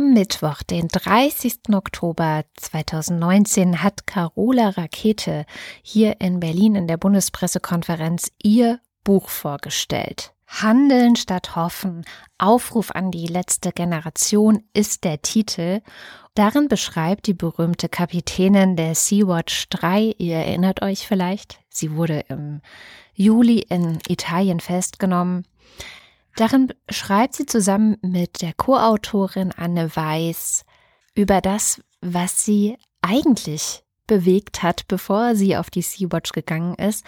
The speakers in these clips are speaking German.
Am Mittwoch, den 30. Oktober 2019, hat Carola Rakete hier in Berlin in der Bundespressekonferenz ihr Buch vorgestellt. Handeln statt Hoffen, Aufruf an die letzte Generation ist der Titel. Darin beschreibt die berühmte Kapitänin der Sea-Watch 3, ihr erinnert euch vielleicht, sie wurde im Juli in Italien festgenommen. Darin schreibt sie zusammen mit der Co-Autorin Anne Weiß über das, was sie eigentlich bewegt hat, bevor sie auf die Sea-Watch gegangen ist.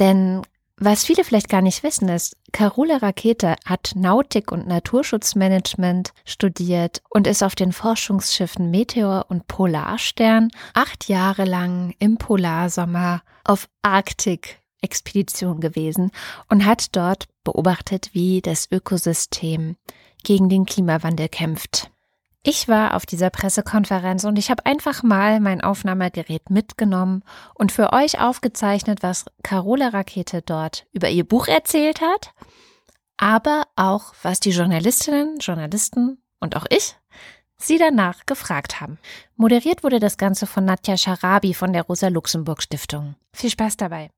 Denn was viele vielleicht gar nicht wissen, ist, Carola Rakete hat Nautik und Naturschutzmanagement studiert und ist auf den Forschungsschiffen Meteor und Polarstern acht Jahre lang im Polarsommer auf Arktik-Expedition gewesen und hat dort beobachtet, wie das Ökosystem gegen den Klimawandel kämpft. Ich war auf dieser Pressekonferenz und ich habe einfach mal mein Aufnahmegerät mitgenommen und für euch aufgezeichnet, was Carola Rakete dort über ihr Buch erzählt hat, aber auch, was die Journalistinnen, Journalisten und auch ich sie danach gefragt haben. Moderiert wurde das Ganze von Nadja Scharabi von der Rosa Luxemburg Stiftung. Viel Spaß dabei.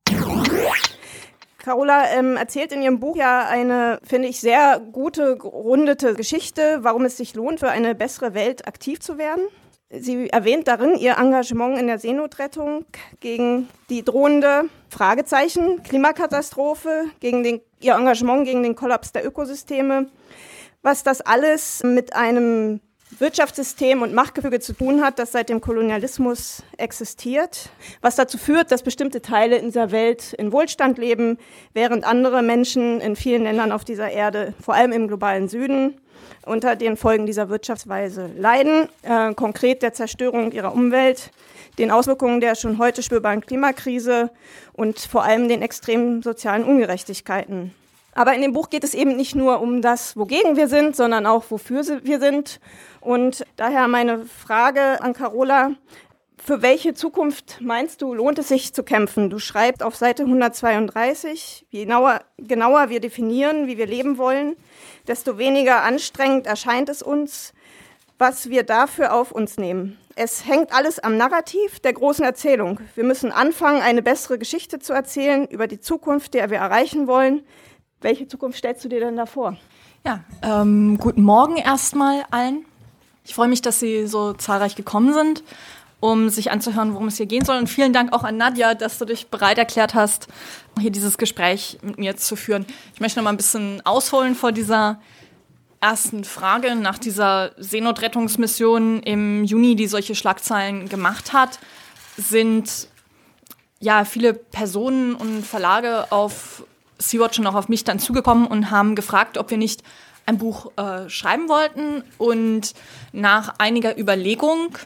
Carola ähm, erzählt in ihrem Buch ja eine, finde ich, sehr gute, gerundete Geschichte, warum es sich lohnt, für eine bessere Welt aktiv zu werden. Sie erwähnt darin ihr Engagement in der Seenotrettung gegen die drohende Fragezeichen Klimakatastrophe, gegen den, ihr Engagement gegen den Kollaps der Ökosysteme, was das alles mit einem Wirtschaftssystem und Machtgefüge zu tun hat, das seit dem Kolonialismus existiert, was dazu führt, dass bestimmte Teile in dieser Welt in Wohlstand leben, während andere Menschen in vielen Ländern auf dieser Erde, vor allem im globalen Süden, unter den Folgen dieser Wirtschaftsweise leiden, äh, konkret der Zerstörung ihrer Umwelt, den Auswirkungen der schon heute spürbaren Klimakrise und vor allem den extremen sozialen Ungerechtigkeiten. Aber in dem Buch geht es eben nicht nur um das, wogegen wir sind, sondern auch, wofür wir sind. Und daher meine Frage an Carola, für welche Zukunft meinst du, lohnt es sich zu kämpfen? Du schreibst auf Seite 132, je genauer, genauer wir definieren, wie wir leben wollen, desto weniger anstrengend erscheint es uns, was wir dafür auf uns nehmen. Es hängt alles am Narrativ der großen Erzählung. Wir müssen anfangen, eine bessere Geschichte zu erzählen über die Zukunft, der wir erreichen wollen. Welche Zukunft stellst du dir denn da vor? Ja, ähm, guten Morgen erstmal allen. Ich freue mich, dass Sie so zahlreich gekommen sind, um sich anzuhören, worum es hier gehen soll. Und vielen Dank auch an Nadja, dass du dich bereit erklärt hast, hier dieses Gespräch mit mir zu führen. Ich möchte noch mal ein bisschen ausholen vor dieser ersten Frage nach dieser Seenotrettungsmission im Juni, die solche Schlagzeilen gemacht hat, sind ja viele Personen und Verlage auf Sea-Watch und auch auf mich dann zugekommen und haben gefragt, ob wir nicht ein Buch äh, schreiben wollten. Und nach einiger Überlegung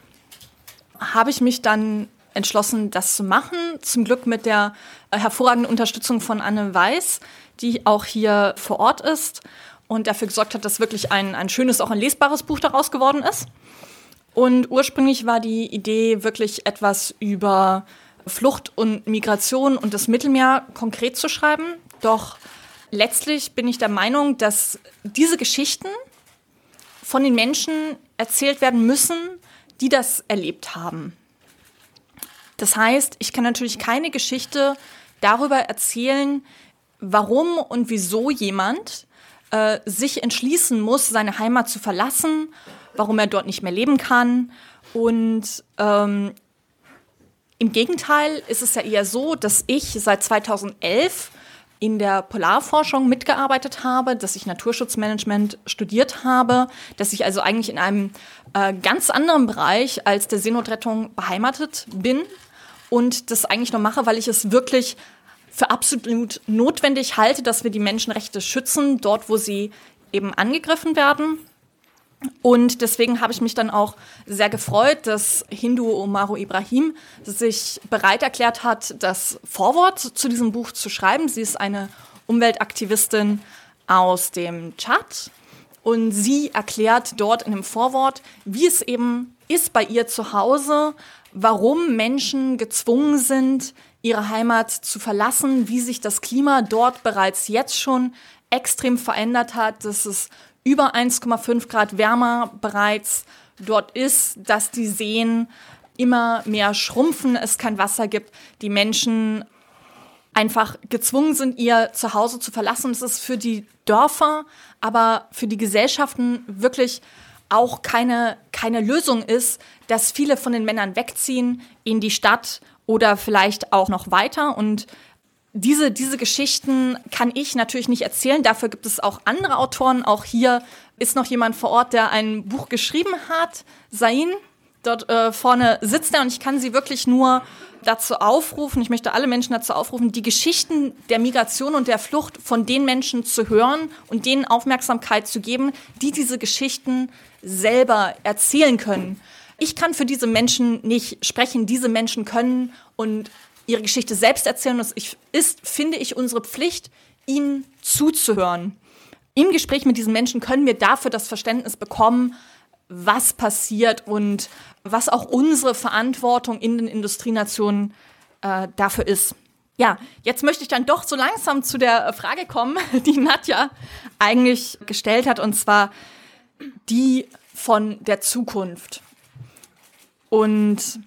habe ich mich dann entschlossen, das zu machen. Zum Glück mit der äh, hervorragenden Unterstützung von Anne Weiß, die auch hier vor Ort ist und dafür gesorgt hat, dass wirklich ein, ein schönes, auch ein lesbares Buch daraus geworden ist. Und ursprünglich war die Idee, wirklich etwas über Flucht und Migration und das Mittelmeer konkret zu schreiben. Doch letztlich bin ich der Meinung, dass diese Geschichten von den Menschen erzählt werden müssen, die das erlebt haben. Das heißt, ich kann natürlich keine Geschichte darüber erzählen, warum und wieso jemand äh, sich entschließen muss, seine Heimat zu verlassen, warum er dort nicht mehr leben kann. Und ähm, im Gegenteil ist es ja eher so, dass ich seit 2011 in der Polarforschung mitgearbeitet habe, dass ich Naturschutzmanagement studiert habe, dass ich also eigentlich in einem äh, ganz anderen Bereich als der Seenotrettung beheimatet bin und das eigentlich nur mache, weil ich es wirklich für absolut notwendig halte, dass wir die Menschenrechte schützen, dort wo sie eben angegriffen werden. Und deswegen habe ich mich dann auch sehr gefreut, dass Hindu Omaru Ibrahim sich bereit erklärt hat, das Vorwort zu diesem Buch zu schreiben. Sie ist eine Umweltaktivistin aus dem Tschad und sie erklärt dort in dem Vorwort, wie es eben ist bei ihr zu Hause, warum Menschen gezwungen sind, ihre Heimat zu verlassen, wie sich das Klima dort bereits jetzt schon extrem verändert hat, dass es über 1,5 Grad wärmer bereits dort ist, dass die Seen immer mehr schrumpfen, es kein Wasser gibt, die Menschen einfach gezwungen sind, ihr Zuhause zu verlassen. Es ist für die Dörfer, aber für die Gesellschaften wirklich auch keine, keine Lösung ist, dass viele von den Männern wegziehen in die Stadt oder vielleicht auch noch weiter. Und diese, diese Geschichten kann ich natürlich nicht erzählen. Dafür gibt es auch andere Autoren. Auch hier ist noch jemand vor Ort, der ein Buch geschrieben hat. Sain, dort äh, vorne sitzt er und ich kann sie wirklich nur dazu aufrufen, ich möchte alle Menschen dazu aufrufen, die Geschichten der Migration und der Flucht von den Menschen zu hören und denen Aufmerksamkeit zu geben, die diese Geschichten selber erzählen können. Ich kann für diese Menschen nicht sprechen, diese Menschen können und ihre Geschichte selbst erzählen. Es ist, finde ich, unsere Pflicht, ihnen zuzuhören. Im Gespräch mit diesen Menschen können wir dafür das Verständnis bekommen, was passiert und was auch unsere Verantwortung in den Industrienationen äh, dafür ist. Ja, jetzt möchte ich dann doch so langsam zu der Frage kommen, die Nadja eigentlich gestellt hat, und zwar die von der Zukunft. Und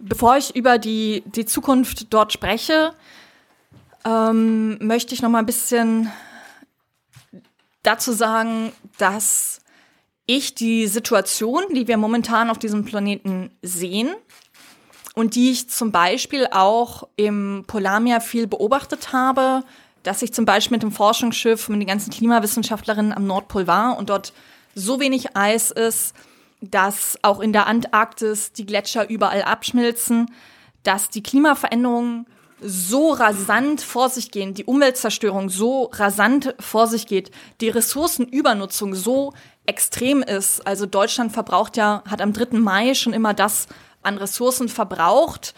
bevor ich über die, die Zukunft dort spreche, ähm, möchte ich noch mal ein bisschen dazu sagen, dass ich die Situation, die wir momentan auf diesem Planeten sehen und die ich zum Beispiel auch im Polarmeer viel beobachtet habe, dass ich zum Beispiel mit dem Forschungsschiff mit den ganzen Klimawissenschaftlerinnen am Nordpol war und dort so wenig Eis ist, dass auch in der Antarktis die Gletscher überall abschmilzen, dass die Klimaveränderungen so rasant vor sich gehen, die Umweltzerstörung so rasant vor sich geht, die Ressourcenübernutzung so extrem ist. Also Deutschland verbraucht ja, hat am 3. Mai schon immer das an Ressourcen verbraucht,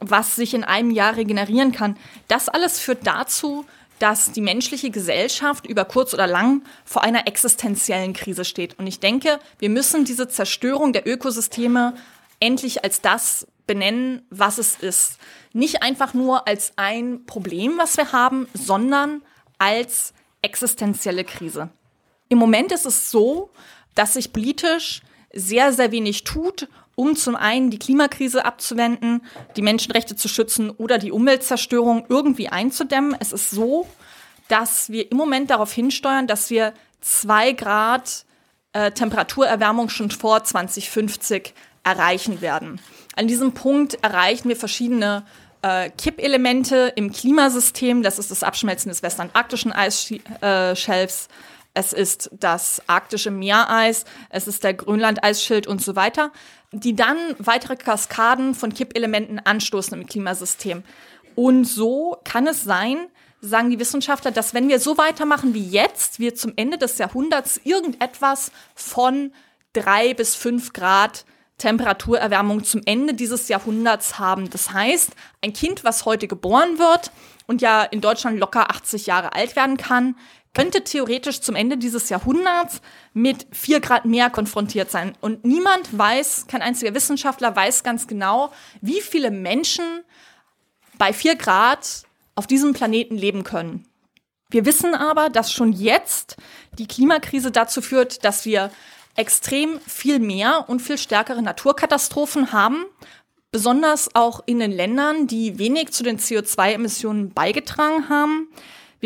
was sich in einem Jahr regenerieren kann. Das alles führt dazu, dass die menschliche Gesellschaft über kurz oder lang vor einer existenziellen Krise steht. Und ich denke, wir müssen diese Zerstörung der Ökosysteme endlich als das benennen, was es ist. Nicht einfach nur als ein Problem, was wir haben, sondern als existenzielle Krise. Im Moment ist es so, dass sich politisch sehr, sehr wenig tut, um zum einen die Klimakrise abzuwenden, die Menschenrechte zu schützen oder die Umweltzerstörung irgendwie einzudämmen. Es ist so, dass wir im Moment darauf hinsteuern, dass wir zwei Grad äh, Temperaturerwärmung schon vor 2050 erreichen werden. An diesem Punkt erreichen wir verschiedene äh, Kippelemente im Klimasystem. Das ist das Abschmelzen des westantarktischen Eisschelfs. Es ist das arktische Meereis, es ist der Grönland-Eisschild und so weiter, die dann weitere Kaskaden von Kippelementen anstoßen im Klimasystem. Und so kann es sein, sagen die Wissenschaftler, dass wenn wir so weitermachen wie jetzt, wir zum Ende des Jahrhunderts irgendetwas von drei bis fünf Grad Temperaturerwärmung zum Ende dieses Jahrhunderts haben. Das heißt, ein Kind, was heute geboren wird und ja in Deutschland locker 80 Jahre alt werden kann, könnte theoretisch zum Ende dieses Jahrhunderts mit vier Grad mehr konfrontiert sein. Und niemand weiß, kein einziger Wissenschaftler weiß ganz genau, wie viele Menschen bei vier Grad auf diesem Planeten leben können. Wir wissen aber, dass schon jetzt die Klimakrise dazu führt, dass wir extrem viel mehr und viel stärkere Naturkatastrophen haben, besonders auch in den Ländern, die wenig zu den CO2-Emissionen beigetragen haben.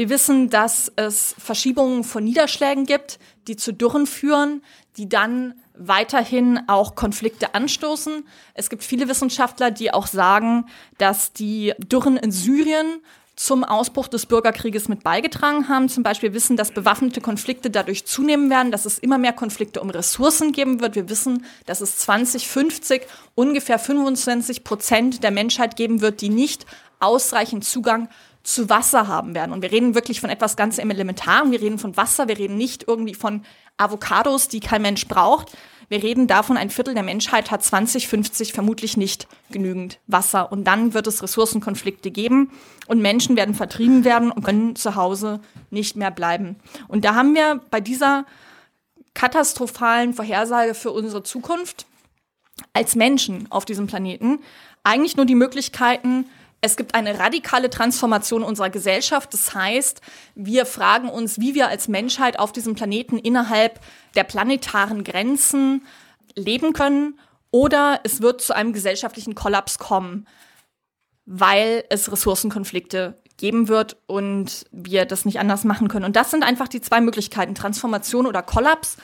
Wir wissen, dass es Verschiebungen von Niederschlägen gibt, die zu Dürren führen, die dann weiterhin auch Konflikte anstoßen. Es gibt viele Wissenschaftler, die auch sagen, dass die Dürren in Syrien zum Ausbruch des Bürgerkrieges mit beigetragen haben. Zum Beispiel wissen, dass bewaffnete Konflikte dadurch zunehmen werden, dass es immer mehr Konflikte um Ressourcen geben wird. Wir wissen, dass es 2050 ungefähr 25 Prozent der Menschheit geben wird, die nicht ausreichend Zugang zu Wasser haben werden. Und wir reden wirklich von etwas ganz Elementarem. Wir reden von Wasser. Wir reden nicht irgendwie von Avocados, die kein Mensch braucht. Wir reden davon, ein Viertel der Menschheit hat 2050 vermutlich nicht genügend Wasser. Und dann wird es Ressourcenkonflikte geben und Menschen werden vertrieben werden und können zu Hause nicht mehr bleiben. Und da haben wir bei dieser katastrophalen Vorhersage für unsere Zukunft als Menschen auf diesem Planeten eigentlich nur die Möglichkeiten, es gibt eine radikale Transformation unserer Gesellschaft. Das heißt, wir fragen uns, wie wir als Menschheit auf diesem Planeten innerhalb der planetaren Grenzen leben können. Oder es wird zu einem gesellschaftlichen Kollaps kommen, weil es Ressourcenkonflikte geben wird und wir das nicht anders machen können. Und das sind einfach die zwei Möglichkeiten, Transformation oder Kollaps.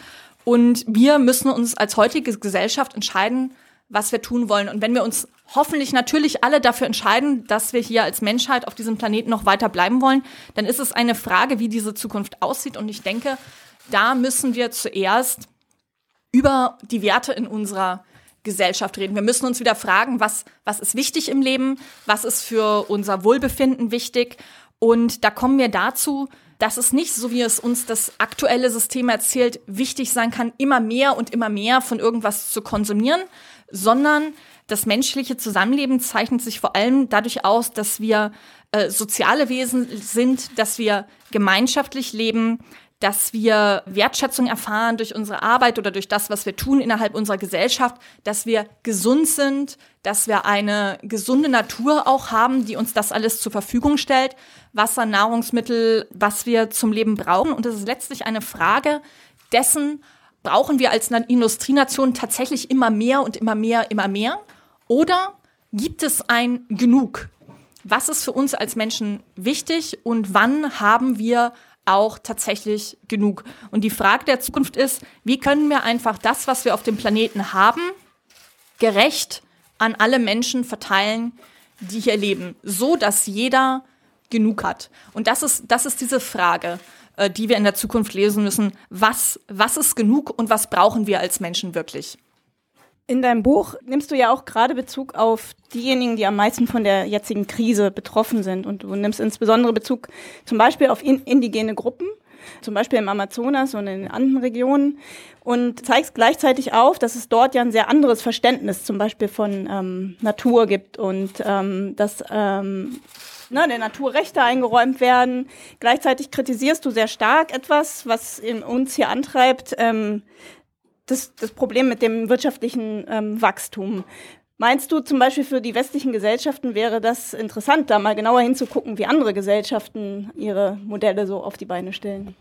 Und wir müssen uns als heutige Gesellschaft entscheiden, was wir tun wollen. Und wenn wir uns hoffentlich natürlich alle dafür entscheiden, dass wir hier als Menschheit auf diesem Planeten noch weiter bleiben wollen, dann ist es eine Frage, wie diese Zukunft aussieht. Und ich denke, da müssen wir zuerst über die Werte in unserer Gesellschaft reden. Wir müssen uns wieder fragen, was, was ist wichtig im Leben, was ist für unser Wohlbefinden wichtig. Und da kommen wir dazu, dass es nicht, so wie es uns das aktuelle System erzählt, wichtig sein kann, immer mehr und immer mehr von irgendwas zu konsumieren, sondern das menschliche Zusammenleben zeichnet sich vor allem dadurch aus, dass wir äh, soziale Wesen sind, dass wir gemeinschaftlich leben, dass wir Wertschätzung erfahren durch unsere Arbeit oder durch das, was wir tun innerhalb unserer Gesellschaft, dass wir gesund sind, dass wir eine gesunde Natur auch haben, die uns das alles zur Verfügung stellt, Wasser, Nahrungsmittel, was wir zum Leben brauchen. Und es ist letztlich eine Frage dessen, brauchen wir als Industrienation tatsächlich immer mehr und immer mehr, immer mehr? Oder gibt es ein Genug? Was ist für uns als Menschen wichtig und wann haben wir auch tatsächlich genug. Und die Frage der Zukunft ist, wie können wir einfach das, was wir auf dem Planeten haben, gerecht an alle Menschen verteilen, die hier leben, so dass jeder genug hat. Und das ist, das ist diese Frage, äh, die wir in der Zukunft lesen müssen. Was, was ist genug und was brauchen wir als Menschen wirklich? In deinem Buch nimmst du ja auch gerade Bezug auf diejenigen, die am meisten von der jetzigen Krise betroffen sind. Und du nimmst insbesondere Bezug zum Beispiel auf in indigene Gruppen, zum Beispiel im Amazonas und in den anderen Regionen. Und zeigst gleichzeitig auf, dass es dort ja ein sehr anderes Verständnis zum Beispiel von ähm, Natur gibt und ähm, dass ähm, ne, der Natur Rechte eingeräumt werden. Gleichzeitig kritisierst du sehr stark etwas, was uns hier antreibt, ähm, das, das Problem mit dem wirtschaftlichen ähm, Wachstum. Meinst du zum Beispiel für die westlichen Gesellschaften wäre das interessant, da mal genauer hinzugucken, wie andere Gesellschaften ihre Modelle so auf die Beine stellen?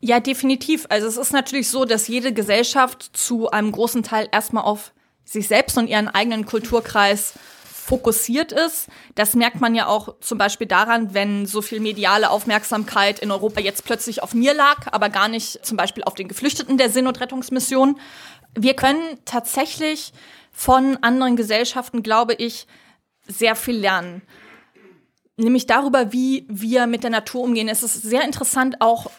Ja, definitiv. Also es ist natürlich so, dass jede Gesellschaft zu einem großen Teil erstmal auf sich selbst und ihren eigenen Kulturkreis fokussiert ist. Das merkt man ja auch zum Beispiel daran, wenn so viel mediale Aufmerksamkeit in Europa jetzt plötzlich auf mir lag, aber gar nicht zum Beispiel auf den Geflüchteten der Seenotrettungsmission. Wir können tatsächlich von anderen Gesellschaften, glaube ich, sehr viel lernen. Nämlich darüber, wie wir mit der Natur umgehen. Es ist sehr interessant auch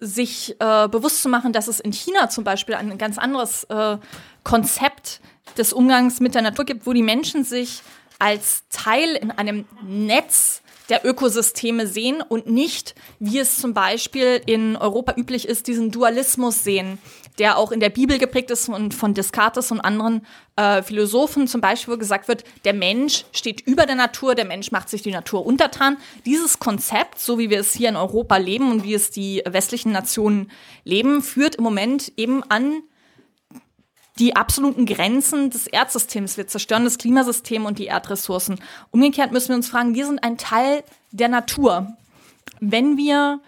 sich äh, bewusst zu machen, dass es in China zum Beispiel ein ganz anderes äh, Konzept des Umgangs mit der Natur gibt, wo die Menschen sich als Teil in einem Netz der Ökosysteme sehen und nicht, wie es zum Beispiel in Europa üblich ist, diesen Dualismus sehen, der auch in der Bibel geprägt ist und von Descartes und anderen äh, Philosophen zum Beispiel, wo gesagt wird, der Mensch steht über der Natur, der Mensch macht sich die Natur untertan. Dieses Konzept, so wie wir es hier in Europa leben und wie es die westlichen Nationen leben, führt im Moment eben an die absoluten Grenzen des Erdsystems. Wir zerstören das Klimasystem und die Erdressourcen. Umgekehrt müssen wir uns fragen, wir sind ein Teil der Natur. Wenn wir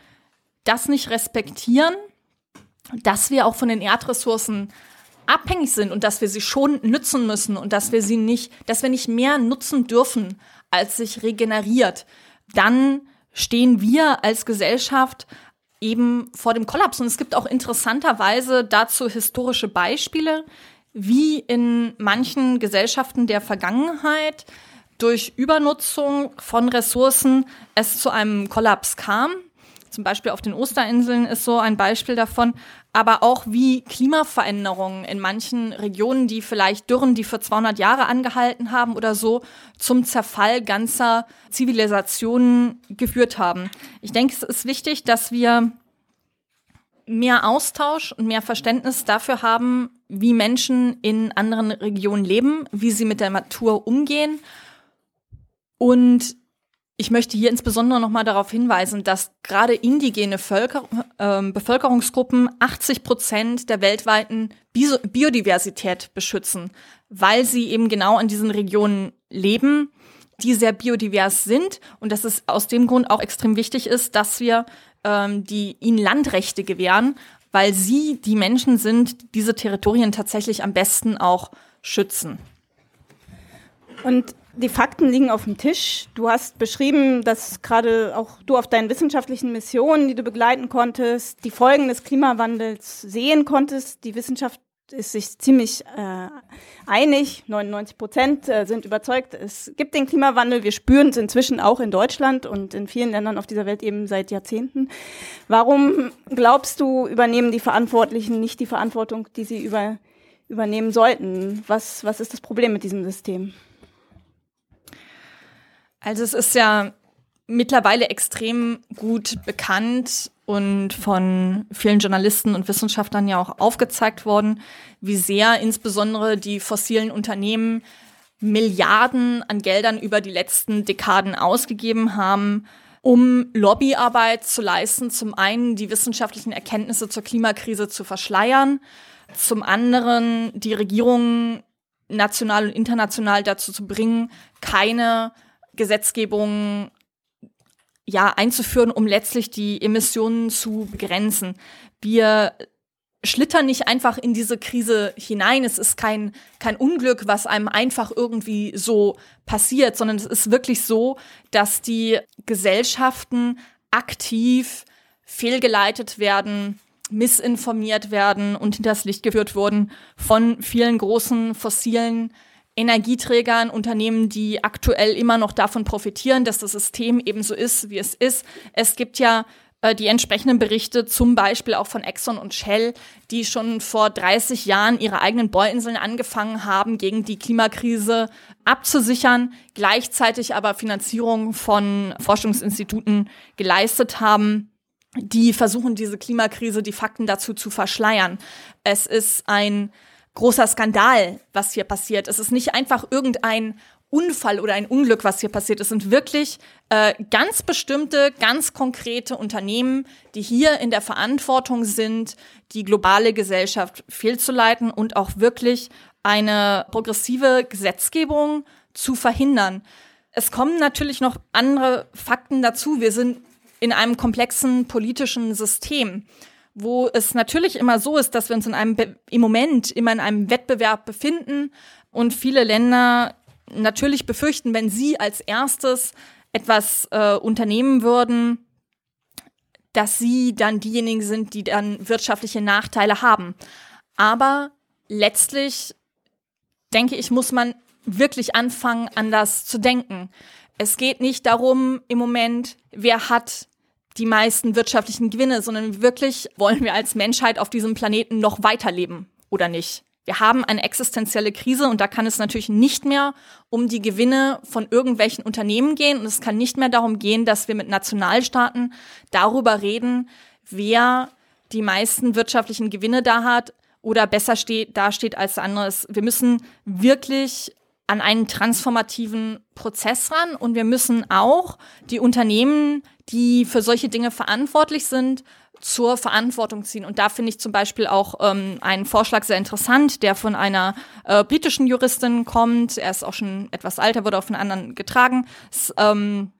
das nicht respektieren, dass wir auch von den Erdressourcen abhängig sind und dass wir sie schon nützen müssen und dass wir sie nicht, dass wir nicht mehr nutzen dürfen, als sich regeneriert, dann stehen wir als Gesellschaft eben vor dem Kollaps. Und es gibt auch interessanterweise dazu historische Beispiele, wie in manchen Gesellschaften der Vergangenheit durch Übernutzung von Ressourcen es zu einem Kollaps kam. Zum Beispiel auf den Osterinseln ist so ein Beispiel davon, aber auch wie Klimaveränderungen in manchen Regionen, die vielleicht Dürren, die für 200 Jahre angehalten haben oder so, zum Zerfall ganzer Zivilisationen geführt haben. Ich denke, es ist wichtig, dass wir mehr Austausch und mehr Verständnis dafür haben, wie Menschen in anderen Regionen leben, wie sie mit der Natur umgehen und ich möchte hier insbesondere noch mal darauf hinweisen, dass gerade indigene Völker, äh, Bevölkerungsgruppen 80 Prozent der weltweiten Bio Biodiversität beschützen, weil sie eben genau in diesen Regionen leben die sehr biodivers sind und dass es aus dem Grund auch extrem wichtig ist, dass wir ähm, die ihnen Landrechte gewähren, weil sie die Menschen sind, diese Territorien tatsächlich am besten auch schützen. Und die Fakten liegen auf dem Tisch. Du hast beschrieben, dass gerade auch du auf deinen wissenschaftlichen Missionen, die du begleiten konntest, die Folgen des Klimawandels sehen konntest. Die Wissenschaft ist sich ziemlich äh, einig. 99 Prozent äh, sind überzeugt, es gibt den Klimawandel. Wir spüren es inzwischen auch in Deutschland und in vielen Ländern auf dieser Welt eben seit Jahrzehnten. Warum glaubst du, übernehmen die Verantwortlichen nicht die Verantwortung, die sie über, übernehmen sollten? Was, was ist das Problem mit diesem System? Also es ist ja mittlerweile extrem gut bekannt und von vielen Journalisten und Wissenschaftlern ja auch aufgezeigt worden, wie sehr insbesondere die fossilen Unternehmen Milliarden an Geldern über die letzten Dekaden ausgegeben haben, um Lobbyarbeit zu leisten, zum einen die wissenschaftlichen Erkenntnisse zur Klimakrise zu verschleiern, zum anderen die Regierungen national und international dazu zu bringen, keine Gesetzgebung ja einzuführen, um letztlich die Emissionen zu begrenzen. Wir schlittern nicht einfach in diese Krise hinein. Es ist kein, kein Unglück, was einem einfach irgendwie so passiert, sondern es ist wirklich so, dass die Gesellschaften aktiv fehlgeleitet werden, missinformiert werden und hinters Licht geführt wurden von vielen großen fossilen Energieträgern, Unternehmen, die aktuell immer noch davon profitieren, dass das System eben so ist, wie es ist. Es gibt ja äh, die entsprechenden Berichte, zum Beispiel auch von Exxon und Shell, die schon vor 30 Jahren ihre eigenen Bohrinseln angefangen haben, gegen die Klimakrise abzusichern, gleichzeitig aber Finanzierung von Forschungsinstituten geleistet haben die versuchen, diese Klimakrise, die Fakten dazu zu verschleiern. Es ist ein großer Skandal, was hier passiert. Es ist nicht einfach irgendein Unfall oder ein Unglück, was hier passiert. Es sind wirklich äh, ganz bestimmte, ganz konkrete Unternehmen, die hier in der Verantwortung sind, die globale Gesellschaft fehlzuleiten und auch wirklich eine progressive Gesetzgebung zu verhindern. Es kommen natürlich noch andere Fakten dazu. Wir sind in einem komplexen politischen System wo es natürlich immer so ist, dass wir uns in einem im Moment immer in einem Wettbewerb befinden und viele Länder natürlich befürchten, wenn sie als erstes etwas äh, unternehmen würden, dass sie dann diejenigen sind, die dann wirtschaftliche Nachteile haben. Aber letztlich denke ich, muss man wirklich anfangen, anders zu denken. Es geht nicht darum, im Moment, wer hat die meisten wirtschaftlichen Gewinne, sondern wirklich wollen wir als Menschheit auf diesem Planeten noch weiterleben oder nicht. Wir haben eine existenzielle Krise und da kann es natürlich nicht mehr um die Gewinne von irgendwelchen Unternehmen gehen und es kann nicht mehr darum gehen, dass wir mit Nationalstaaten darüber reden, wer die meisten wirtschaftlichen Gewinne da hat oder besser steht, dasteht als anderes. Wir müssen wirklich an einen transformativen Prozess ran und wir müssen auch die Unternehmen, die für solche Dinge verantwortlich sind, zur Verantwortung ziehen. Und da finde ich zum Beispiel auch ähm, einen Vorschlag sehr interessant, der von einer äh, britischen Juristin kommt. Er ist auch schon etwas alter, wurde auf einen anderen getragen. Das, ähm,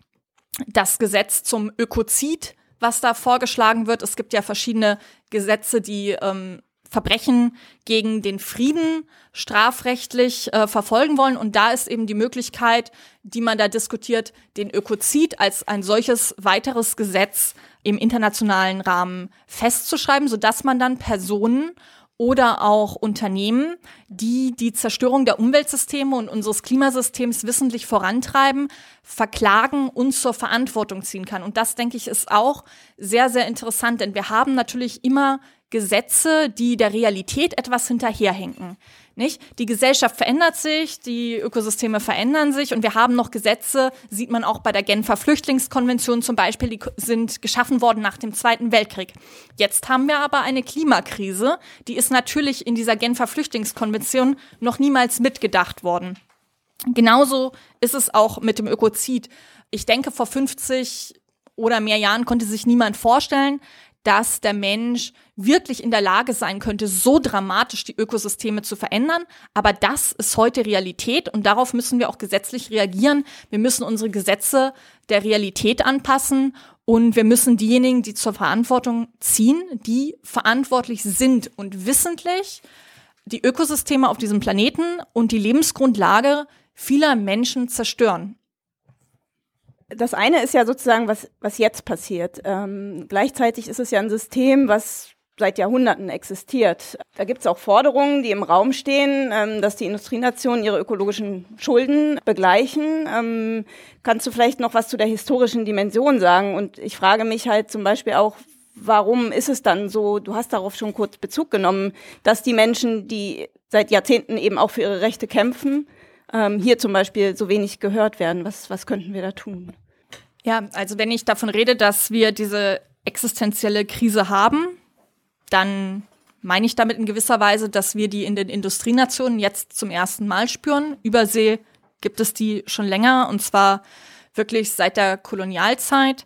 das Gesetz zum Ökozid, was da vorgeschlagen wird. Es gibt ja verschiedene Gesetze, die ähm, Verbrechen gegen den Frieden strafrechtlich äh, verfolgen wollen. Und da ist eben die Möglichkeit, die man da diskutiert, den Ökozid als ein solches weiteres Gesetz im internationalen Rahmen festzuschreiben, sodass man dann Personen oder auch Unternehmen, die die Zerstörung der Umweltsysteme und unseres Klimasystems wissentlich vorantreiben, verklagen und zur Verantwortung ziehen kann. Und das, denke ich, ist auch sehr, sehr interessant, denn wir haben natürlich immer Gesetze, die der Realität etwas hinterherhinken. Nicht? Die Gesellschaft verändert sich, die Ökosysteme verändern sich und wir haben noch Gesetze, sieht man auch bei der Genfer Flüchtlingskonvention zum Beispiel, die sind geschaffen worden nach dem Zweiten Weltkrieg. Jetzt haben wir aber eine Klimakrise, die ist natürlich in dieser Genfer Flüchtlingskonvention noch niemals mitgedacht worden. Genauso ist es auch mit dem Ökozid. Ich denke, vor 50 oder mehr Jahren konnte sich niemand vorstellen, dass der Mensch wirklich in der Lage sein könnte, so dramatisch die Ökosysteme zu verändern. Aber das ist heute Realität und darauf müssen wir auch gesetzlich reagieren. Wir müssen unsere Gesetze der Realität anpassen und wir müssen diejenigen, die zur Verantwortung ziehen, die verantwortlich sind und wissentlich die Ökosysteme auf diesem Planeten und die Lebensgrundlage vieler Menschen zerstören. Das eine ist ja sozusagen, was, was jetzt passiert. Ähm, gleichzeitig ist es ja ein System, was seit Jahrhunderten existiert. Da gibt es auch Forderungen, die im Raum stehen, ähm, dass die Industrienationen ihre ökologischen Schulden begleichen. Ähm, kannst du vielleicht noch was zu der historischen Dimension sagen? Und ich frage mich halt zum Beispiel auch, warum ist es dann so, du hast darauf schon kurz Bezug genommen, dass die Menschen, die seit Jahrzehnten eben auch für ihre Rechte kämpfen, ähm, hier zum Beispiel so wenig gehört werden? Was, was könnten wir da tun? Ja, also wenn ich davon rede, dass wir diese existenzielle Krise haben, dann meine ich damit in gewisser Weise, dass wir die in den Industrienationen jetzt zum ersten Mal spüren. Übersee gibt es die schon länger und zwar wirklich seit der Kolonialzeit.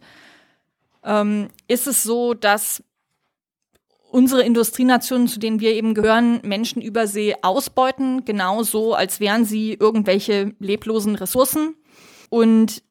Ähm, ist es so, dass unsere Industrienationen, zu denen wir eben gehören, Menschen übersee ausbeuten, genauso als wären sie irgendwelche leblosen Ressourcen. Und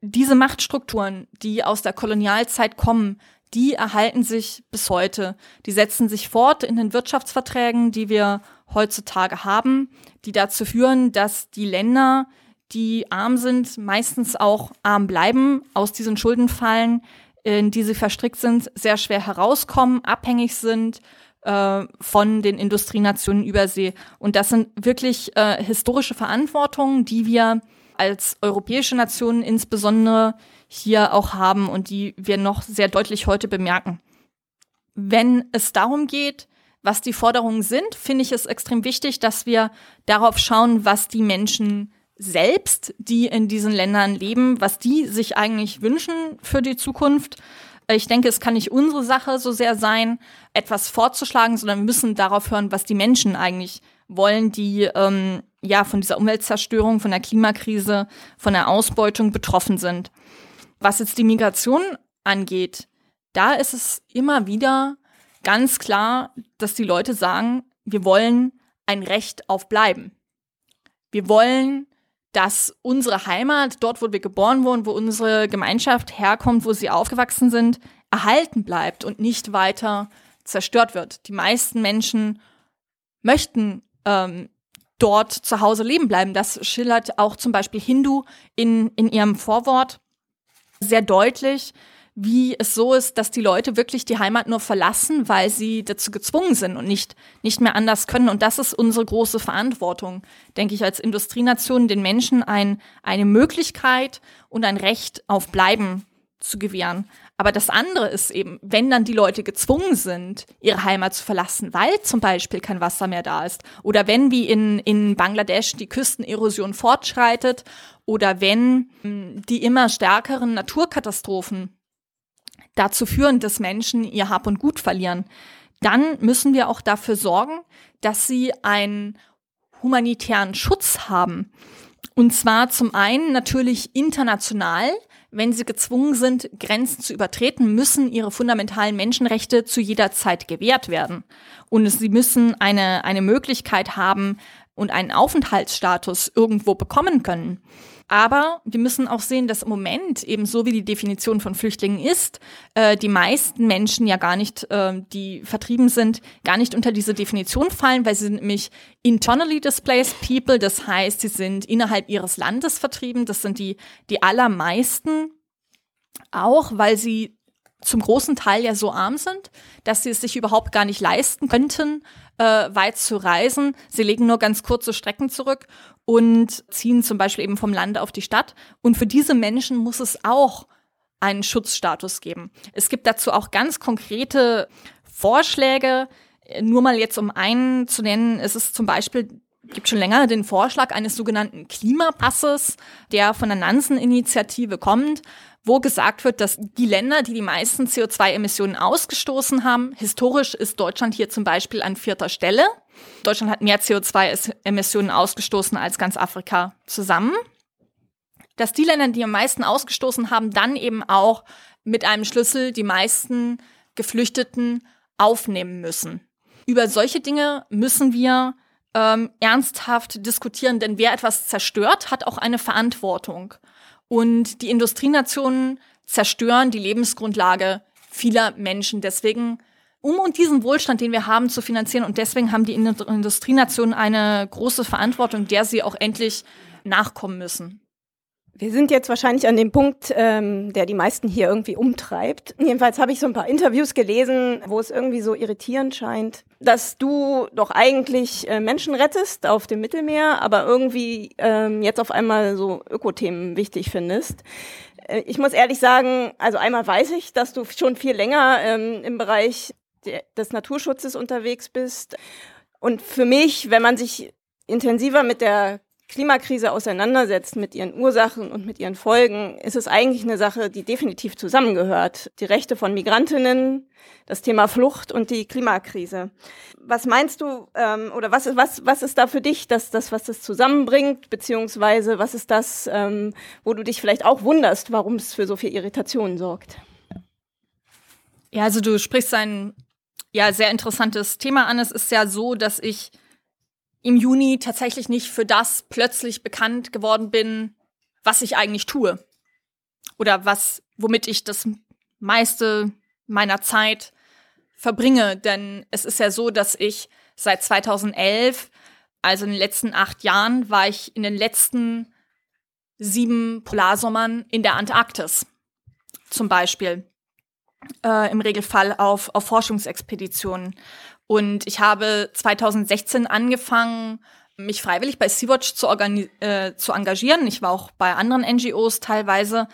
diese Machtstrukturen, die aus der Kolonialzeit kommen, die erhalten sich bis heute. Die setzen sich fort in den Wirtschaftsverträgen, die wir heutzutage haben, die dazu führen, dass die Länder, die arm sind, meistens auch arm bleiben, aus diesen Schuldenfallen, in die sie verstrickt sind, sehr schwer herauskommen, abhängig sind äh, von den Industrienationen übersee. Und das sind wirklich äh, historische Verantwortungen, die wir als europäische Nationen insbesondere hier auch haben und die wir noch sehr deutlich heute bemerken. Wenn es darum geht, was die Forderungen sind, finde ich es extrem wichtig, dass wir darauf schauen, was die Menschen selbst, die in diesen Ländern leben, was die sich eigentlich wünschen für die Zukunft. Ich denke, es kann nicht unsere Sache so sehr sein, etwas vorzuschlagen, sondern wir müssen darauf hören, was die Menschen eigentlich wollen, die ähm, ja von dieser Umweltzerstörung, von der Klimakrise, von der Ausbeutung betroffen sind. Was jetzt die Migration angeht, da ist es immer wieder ganz klar, dass die Leute sagen, wir wollen ein Recht auf Bleiben. Wir wollen, dass unsere Heimat, dort, wo wir geboren wurden, wo unsere Gemeinschaft herkommt, wo sie aufgewachsen sind, erhalten bleibt und nicht weiter zerstört wird. Die meisten Menschen möchten ähm, dort zu Hause leben bleiben. Das schildert auch zum Beispiel Hindu in, in ihrem Vorwort sehr deutlich, wie es so ist, dass die Leute wirklich die Heimat nur verlassen, weil sie dazu gezwungen sind und nicht, nicht mehr anders können. Und das ist unsere große Verantwortung, denke ich, als Industrienation, den Menschen ein, eine Möglichkeit und ein Recht auf Bleiben zu gewähren. Aber das andere ist eben, wenn dann die Leute gezwungen sind, ihre Heimat zu verlassen, weil zum Beispiel kein Wasser mehr da ist, oder wenn wie in, in Bangladesch die Küstenerosion fortschreitet, oder wenn hm, die immer stärkeren Naturkatastrophen dazu führen, dass Menschen ihr Hab und Gut verlieren, dann müssen wir auch dafür sorgen, dass sie einen humanitären Schutz haben. Und zwar zum einen natürlich international, wenn sie gezwungen sind, Grenzen zu übertreten, müssen ihre fundamentalen Menschenrechte zu jeder Zeit gewährt werden. Und sie müssen eine, eine Möglichkeit haben und einen Aufenthaltsstatus irgendwo bekommen können. Aber wir müssen auch sehen, dass im Moment, eben so wie die Definition von Flüchtlingen ist, äh, die meisten Menschen ja gar nicht, äh, die vertrieben sind, gar nicht unter diese Definition fallen, weil sie sind nämlich internally displaced people, das heißt, sie sind innerhalb ihres Landes vertrieben. Das sind die, die allermeisten, auch weil sie zum großen Teil ja so arm sind, dass sie es sich überhaupt gar nicht leisten könnten, äh, weit zu reisen. Sie legen nur ganz kurze Strecken zurück und ziehen zum Beispiel eben vom Lande auf die Stadt. Und für diese Menschen muss es auch einen Schutzstatus geben. Es gibt dazu auch ganz konkrete Vorschläge. Nur mal jetzt um einen zu nennen, ist es zum Beispiel gibt schon länger den Vorschlag eines sogenannten Klimapasses, der von der Nansen-Initiative kommt, wo gesagt wird, dass die Länder, die die meisten CO2-Emissionen ausgestoßen haben, historisch ist Deutschland hier zum Beispiel an vierter Stelle. Deutschland hat mehr CO2-Emissionen ausgestoßen als ganz Afrika zusammen. Dass die Länder, die am meisten ausgestoßen haben, dann eben auch mit einem Schlüssel die meisten Geflüchteten aufnehmen müssen. Über solche Dinge müssen wir ähm, ernsthaft diskutieren, denn wer etwas zerstört, hat auch eine Verantwortung. Und die Industrienationen zerstören die Lebensgrundlage vieler Menschen. Deswegen, um und diesen Wohlstand, den wir haben, zu finanzieren, und deswegen haben die Industrienationen eine große Verantwortung, der sie auch endlich nachkommen müssen. Wir sind jetzt wahrscheinlich an dem Punkt, ähm, der die meisten hier irgendwie umtreibt. Jedenfalls habe ich so ein paar Interviews gelesen, wo es irgendwie so irritierend scheint, dass du doch eigentlich äh, Menschen rettest auf dem Mittelmeer, aber irgendwie ähm, jetzt auf einmal so Ökothemen wichtig findest. Äh, ich muss ehrlich sagen, also einmal weiß ich, dass du schon viel länger ähm, im Bereich des Naturschutzes unterwegs bist. Und für mich, wenn man sich intensiver mit der Klimakrise auseinandersetzt mit ihren Ursachen und mit ihren Folgen, ist es eigentlich eine Sache, die definitiv zusammengehört. Die Rechte von Migrantinnen, das Thema Flucht und die Klimakrise. Was meinst du ähm, oder was was, was ist da für dich das, das, was das zusammenbringt, beziehungsweise was ist das, ähm, wo du dich vielleicht auch wunderst, warum es für so viel Irritation sorgt? Ja, also du sprichst ein ja sehr interessantes Thema an. Es ist ja so, dass ich im Juni tatsächlich nicht für das plötzlich bekannt geworden bin, was ich eigentlich tue. Oder was, womit ich das meiste meiner Zeit verbringe. Denn es ist ja so, dass ich seit 2011, also in den letzten acht Jahren, war ich in den letzten sieben Polarsommern in der Antarktis. Zum Beispiel. Äh, Im Regelfall auf, auf Forschungsexpeditionen. Und ich habe 2016 angefangen, mich freiwillig bei Sea-Watch zu, äh, zu engagieren. Ich war auch bei anderen NGOs teilweise.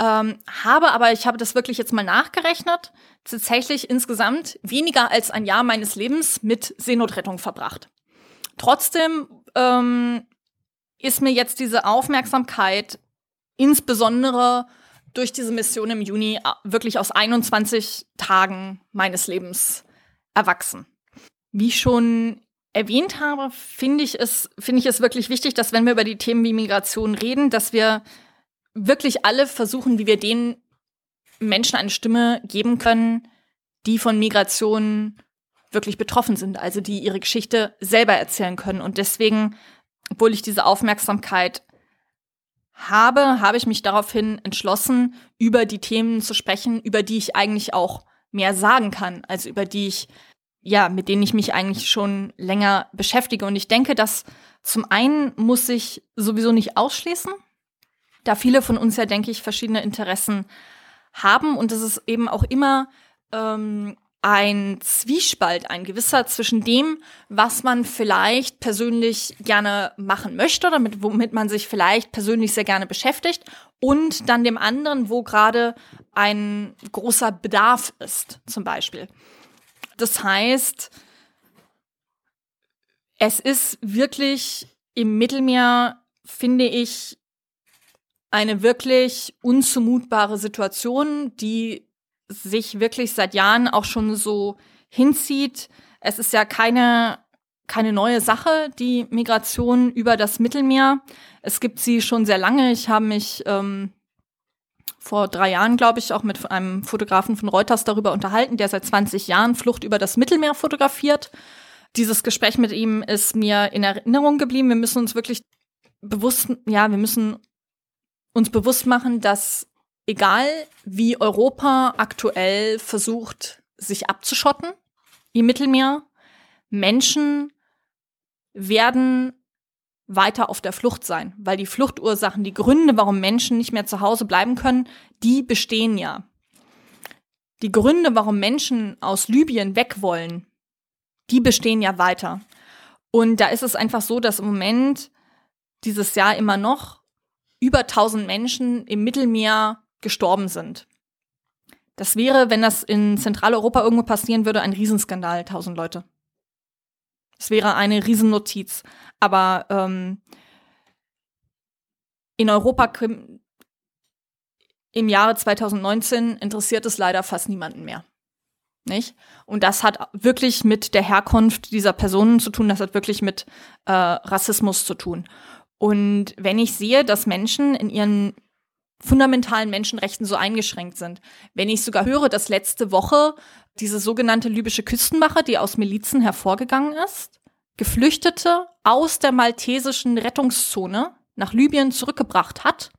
Ähm, habe aber, ich habe das wirklich jetzt mal nachgerechnet, tatsächlich insgesamt weniger als ein Jahr meines Lebens mit Seenotrettung verbracht. Trotzdem ähm, ist mir jetzt diese Aufmerksamkeit insbesondere durch diese Mission im Juni wirklich aus 21 Tagen meines Lebens erwachsen. Wie ich schon erwähnt habe, finde ich es, finde ich es wirklich wichtig, dass wenn wir über die Themen wie Migration reden, dass wir wirklich alle versuchen, wie wir den Menschen eine Stimme geben können, die von Migration wirklich betroffen sind, also die ihre Geschichte selber erzählen können. Und deswegen, obwohl ich diese Aufmerksamkeit habe, habe ich mich daraufhin entschlossen, über die Themen zu sprechen, über die ich eigentlich auch mehr sagen kann, also über die ich ja, mit denen ich mich eigentlich schon länger beschäftige. Und ich denke, dass zum einen muss ich sowieso nicht ausschließen, da viele von uns ja, denke ich, verschiedene Interessen haben und es ist eben auch immer ähm, ein Zwiespalt, ein gewisser zwischen dem, was man vielleicht persönlich gerne machen möchte oder mit, womit man sich vielleicht persönlich sehr gerne beschäftigt und dann dem anderen, wo gerade ein großer Bedarf ist, zum Beispiel. Das heißt, es ist wirklich im Mittelmeer, finde ich, eine wirklich unzumutbare Situation, die sich wirklich seit Jahren auch schon so hinzieht. Es ist ja keine, keine neue Sache, die Migration über das Mittelmeer. Es gibt sie schon sehr lange. Ich habe mich ähm, vor drei Jahren, glaube ich, auch mit einem Fotografen von Reuters darüber unterhalten, der seit 20 Jahren Flucht über das Mittelmeer fotografiert. Dieses Gespräch mit ihm ist mir in Erinnerung geblieben. Wir müssen uns wirklich bewusst, ja, wir müssen uns bewusst machen, dass egal wie Europa aktuell versucht, sich abzuschotten im Mittelmeer, Menschen werden weiter auf der Flucht sein, weil die Fluchtursachen, die Gründe, warum Menschen nicht mehr zu Hause bleiben können, die bestehen ja. Die Gründe, warum Menschen aus Libyen weg wollen, die bestehen ja weiter. Und da ist es einfach so, dass im Moment dieses Jahr immer noch über 1000 Menschen im Mittelmeer gestorben sind. Das wäre, wenn das in Zentraleuropa irgendwo passieren würde, ein Riesenskandal, 1000 Leute. Es wäre eine Riesennotiz. Aber ähm, in Europa im Jahre 2019 interessiert es leider fast niemanden mehr. Nicht? Und das hat wirklich mit der Herkunft dieser Personen zu tun, das hat wirklich mit äh, Rassismus zu tun. Und wenn ich sehe, dass Menschen in ihren fundamentalen Menschenrechten so eingeschränkt sind. Wenn ich sogar höre, dass letzte Woche diese sogenannte libysche Küstenwache, die aus Milizen hervorgegangen ist, Geflüchtete aus der maltesischen Rettungszone nach Libyen zurückgebracht hat,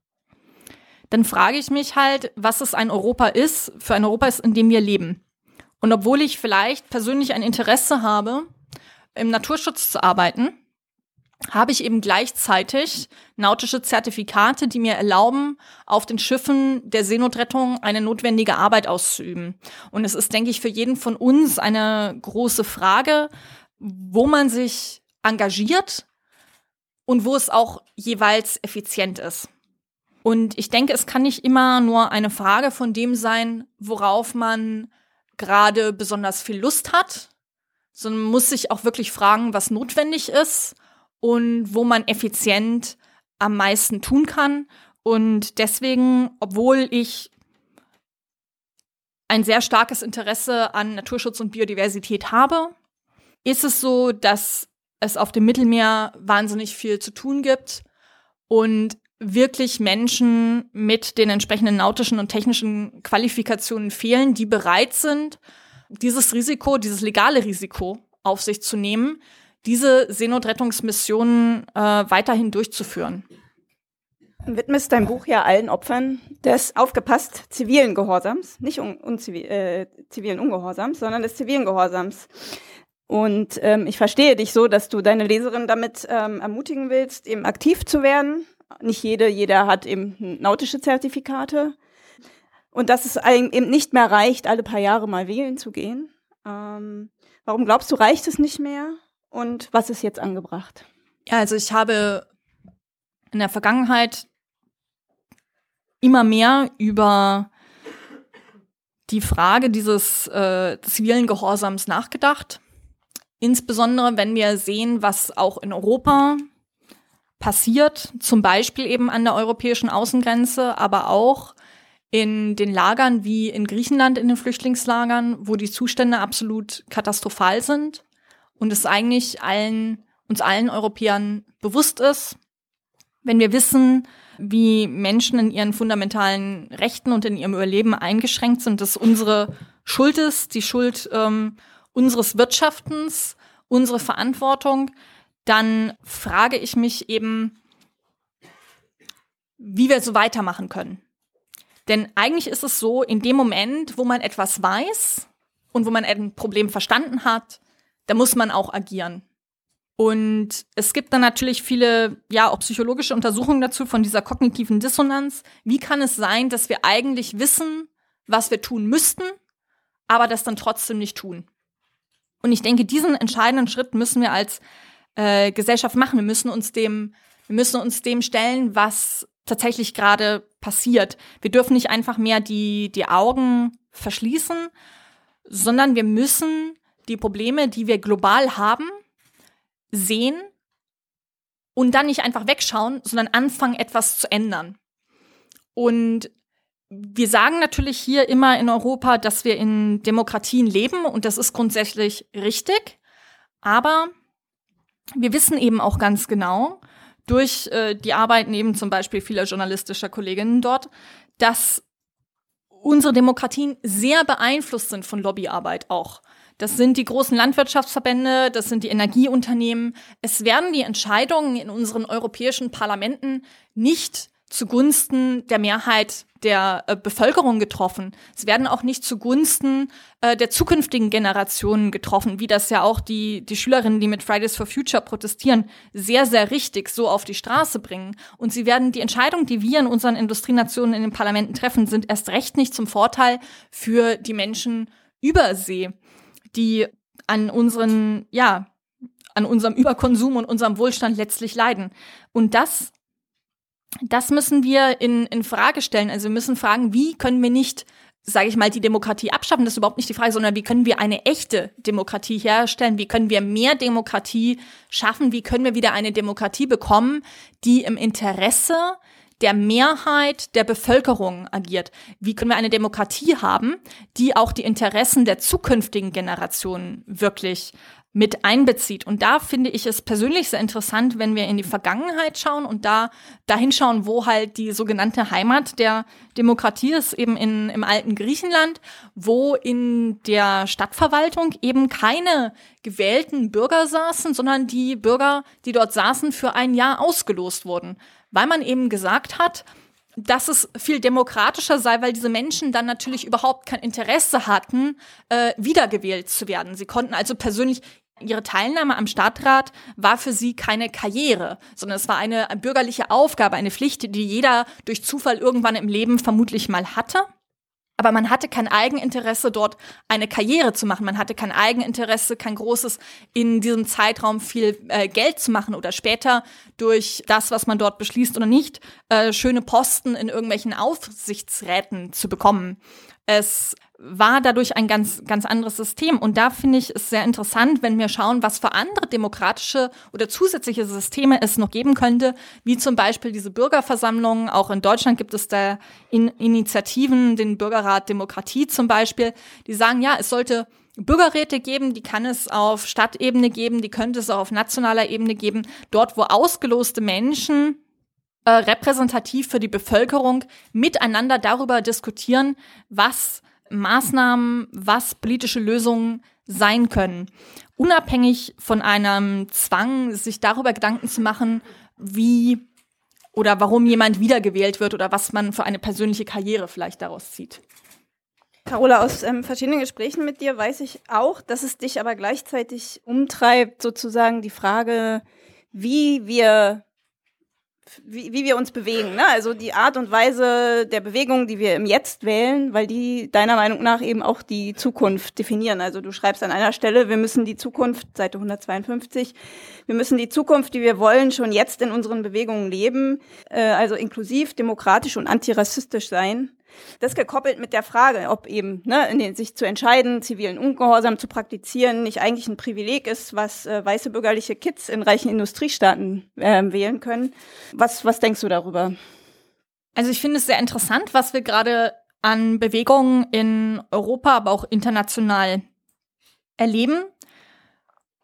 dann frage ich mich halt, was es ein Europa ist, für ein Europa ist, in dem wir leben. Und obwohl ich vielleicht persönlich ein Interesse habe, im Naturschutz zu arbeiten, habe ich eben gleichzeitig nautische Zertifikate, die mir erlauben, auf den Schiffen der Seenotrettung eine notwendige Arbeit auszuüben. Und es ist, denke ich, für jeden von uns eine große Frage, wo man sich engagiert und wo es auch jeweils effizient ist. Und ich denke, es kann nicht immer nur eine Frage von dem sein, worauf man gerade besonders viel Lust hat, sondern man muss sich auch wirklich fragen, was notwendig ist und wo man effizient am meisten tun kann. Und deswegen, obwohl ich ein sehr starkes Interesse an Naturschutz und Biodiversität habe, ist es so, dass es auf dem Mittelmeer wahnsinnig viel zu tun gibt und wirklich Menschen mit den entsprechenden nautischen und technischen Qualifikationen fehlen, die bereit sind, dieses Risiko, dieses legale Risiko auf sich zu nehmen, diese Seenotrettungsmissionen äh, weiterhin durchzuführen. Du widmest dein Buch ja allen Opfern des aufgepasst zivilen Gehorsams, nicht un unzivil, äh, zivilen Ungehorsams, sondern des zivilen Gehorsams. Und ähm, ich verstehe dich so, dass du deine Leserin damit ähm, ermutigen willst, eben aktiv zu werden. Nicht jede, jeder hat eben nautische Zertifikate. Und dass es eben nicht mehr reicht, alle paar Jahre mal wählen zu gehen. Ähm, warum glaubst du, reicht es nicht mehr? Und was ist jetzt angebracht? Ja, also ich habe in der Vergangenheit immer mehr über die Frage dieses äh, zivilen Gehorsams nachgedacht. Insbesondere, wenn wir sehen, was auch in Europa passiert, zum Beispiel eben an der europäischen Außengrenze, aber auch in den Lagern wie in Griechenland, in den Flüchtlingslagern, wo die Zustände absolut katastrophal sind und es eigentlich allen, uns allen Europäern bewusst ist, wenn wir wissen, wie Menschen in ihren fundamentalen Rechten und in ihrem Überleben eingeschränkt sind, dass unsere Schuld ist, die Schuld ähm, unseres Wirtschaftens, unsere Verantwortung, dann frage ich mich eben, wie wir so weitermachen können. Denn eigentlich ist es so, in dem Moment, wo man etwas weiß und wo man ein Problem verstanden hat, da muss man auch agieren. Und es gibt dann natürlich viele, ja, auch psychologische Untersuchungen dazu von dieser kognitiven Dissonanz. Wie kann es sein, dass wir eigentlich wissen, was wir tun müssten, aber das dann trotzdem nicht tun? Und ich denke, diesen entscheidenden Schritt müssen wir als äh, Gesellschaft machen. Wir müssen uns dem, wir müssen uns dem stellen, was tatsächlich gerade passiert. Wir dürfen nicht einfach mehr die, die Augen verschließen, sondern wir müssen die Probleme, die wir global haben, sehen und dann nicht einfach wegschauen, sondern anfangen, etwas zu ändern. Und wir sagen natürlich hier immer in Europa, dass wir in Demokratien leben und das ist grundsätzlich richtig. Aber wir wissen eben auch ganz genau durch äh, die Arbeiten eben zum Beispiel vieler journalistischer Kolleginnen dort, dass unsere Demokratien sehr beeinflusst sind von Lobbyarbeit auch. Das sind die großen Landwirtschaftsverbände, das sind die Energieunternehmen. Es werden die Entscheidungen in unseren europäischen Parlamenten nicht zugunsten der Mehrheit der äh, Bevölkerung getroffen. Es werden auch nicht zugunsten äh, der zukünftigen Generationen getroffen, wie das ja auch die, die Schülerinnen, die mit Fridays for Future protestieren, sehr, sehr richtig so auf die Straße bringen. Und sie werden die Entscheidungen, die wir in unseren Industrienationen in den Parlamenten treffen, sind erst recht nicht zum Vorteil für die Menschen über die an unseren, ja, an unserem Überkonsum und unserem Wohlstand letztlich leiden. Und das, das müssen wir in, in Frage stellen. Also wir müssen fragen, wie können wir nicht sage ich mal, die Demokratie abschaffen, das ist überhaupt nicht die Frage, sondern wie können wir eine echte Demokratie herstellen? Wie können wir mehr Demokratie schaffen? Wie können wir wieder eine Demokratie bekommen, die im Interesse der Mehrheit der Bevölkerung agiert. Wie können wir eine Demokratie haben, die auch die Interessen der zukünftigen Generationen wirklich mit einbezieht. Und da finde ich es persönlich sehr interessant, wenn wir in die Vergangenheit schauen und da dahin schauen, wo halt die sogenannte Heimat der Demokratie ist, eben in, im alten Griechenland, wo in der Stadtverwaltung eben keine gewählten Bürger saßen, sondern die Bürger, die dort saßen, für ein Jahr ausgelost wurden, weil man eben gesagt hat, dass es viel demokratischer sei, weil diese Menschen dann natürlich überhaupt kein Interesse hatten, äh, wiedergewählt zu werden. Sie konnten also persönlich ihre Teilnahme am Stadtrat war für sie keine Karriere, sondern es war eine bürgerliche Aufgabe, eine Pflicht, die jeder durch Zufall irgendwann im Leben vermutlich mal hatte. Aber man hatte kein Eigeninteresse, dort eine Karriere zu machen. Man hatte kein Eigeninteresse, kein großes in diesem Zeitraum viel äh, Geld zu machen oder später durch das, was man dort beschließt oder nicht, äh, schöne Posten in irgendwelchen Aufsichtsräten zu bekommen. Es war dadurch ein ganz, ganz anderes System. Und da finde ich es sehr interessant, wenn wir schauen, was für andere demokratische oder zusätzliche Systeme es noch geben könnte, wie zum Beispiel diese Bürgerversammlungen. Auch in Deutschland gibt es da in Initiativen, den Bürgerrat Demokratie zum Beispiel, die sagen, ja, es sollte Bürgerräte geben, die kann es auf Stadtebene geben, die könnte es auch auf nationaler Ebene geben, dort, wo ausgeloste Menschen äh, repräsentativ für die Bevölkerung miteinander darüber diskutieren, was Maßnahmen, was politische Lösungen sein können. Unabhängig von einem Zwang, sich darüber Gedanken zu machen, wie oder warum jemand wiedergewählt wird oder was man für eine persönliche Karriere vielleicht daraus zieht. Carola, aus ähm, verschiedenen Gesprächen mit dir weiß ich auch, dass es dich aber gleichzeitig umtreibt, sozusagen die Frage, wie wir wie, wie wir uns bewegen. Ne? Also die Art und Weise der Bewegung, die wir im Jetzt wählen, weil die deiner Meinung nach eben auch die Zukunft definieren. Also du schreibst an einer Stelle, wir müssen die Zukunft, Seite 152, wir müssen die Zukunft, die wir wollen, schon jetzt in unseren Bewegungen leben, äh, also inklusiv, demokratisch und antirassistisch sein. Das gekoppelt mit der Frage, ob eben ne, in den, sich zu entscheiden, zivilen Ungehorsam zu praktizieren, nicht eigentlich ein Privileg ist, was äh, weiße bürgerliche Kids in reichen Industriestaaten äh, wählen können. Was, was denkst du darüber? Also ich finde es sehr interessant, was wir gerade an Bewegungen in Europa, aber auch international erleben.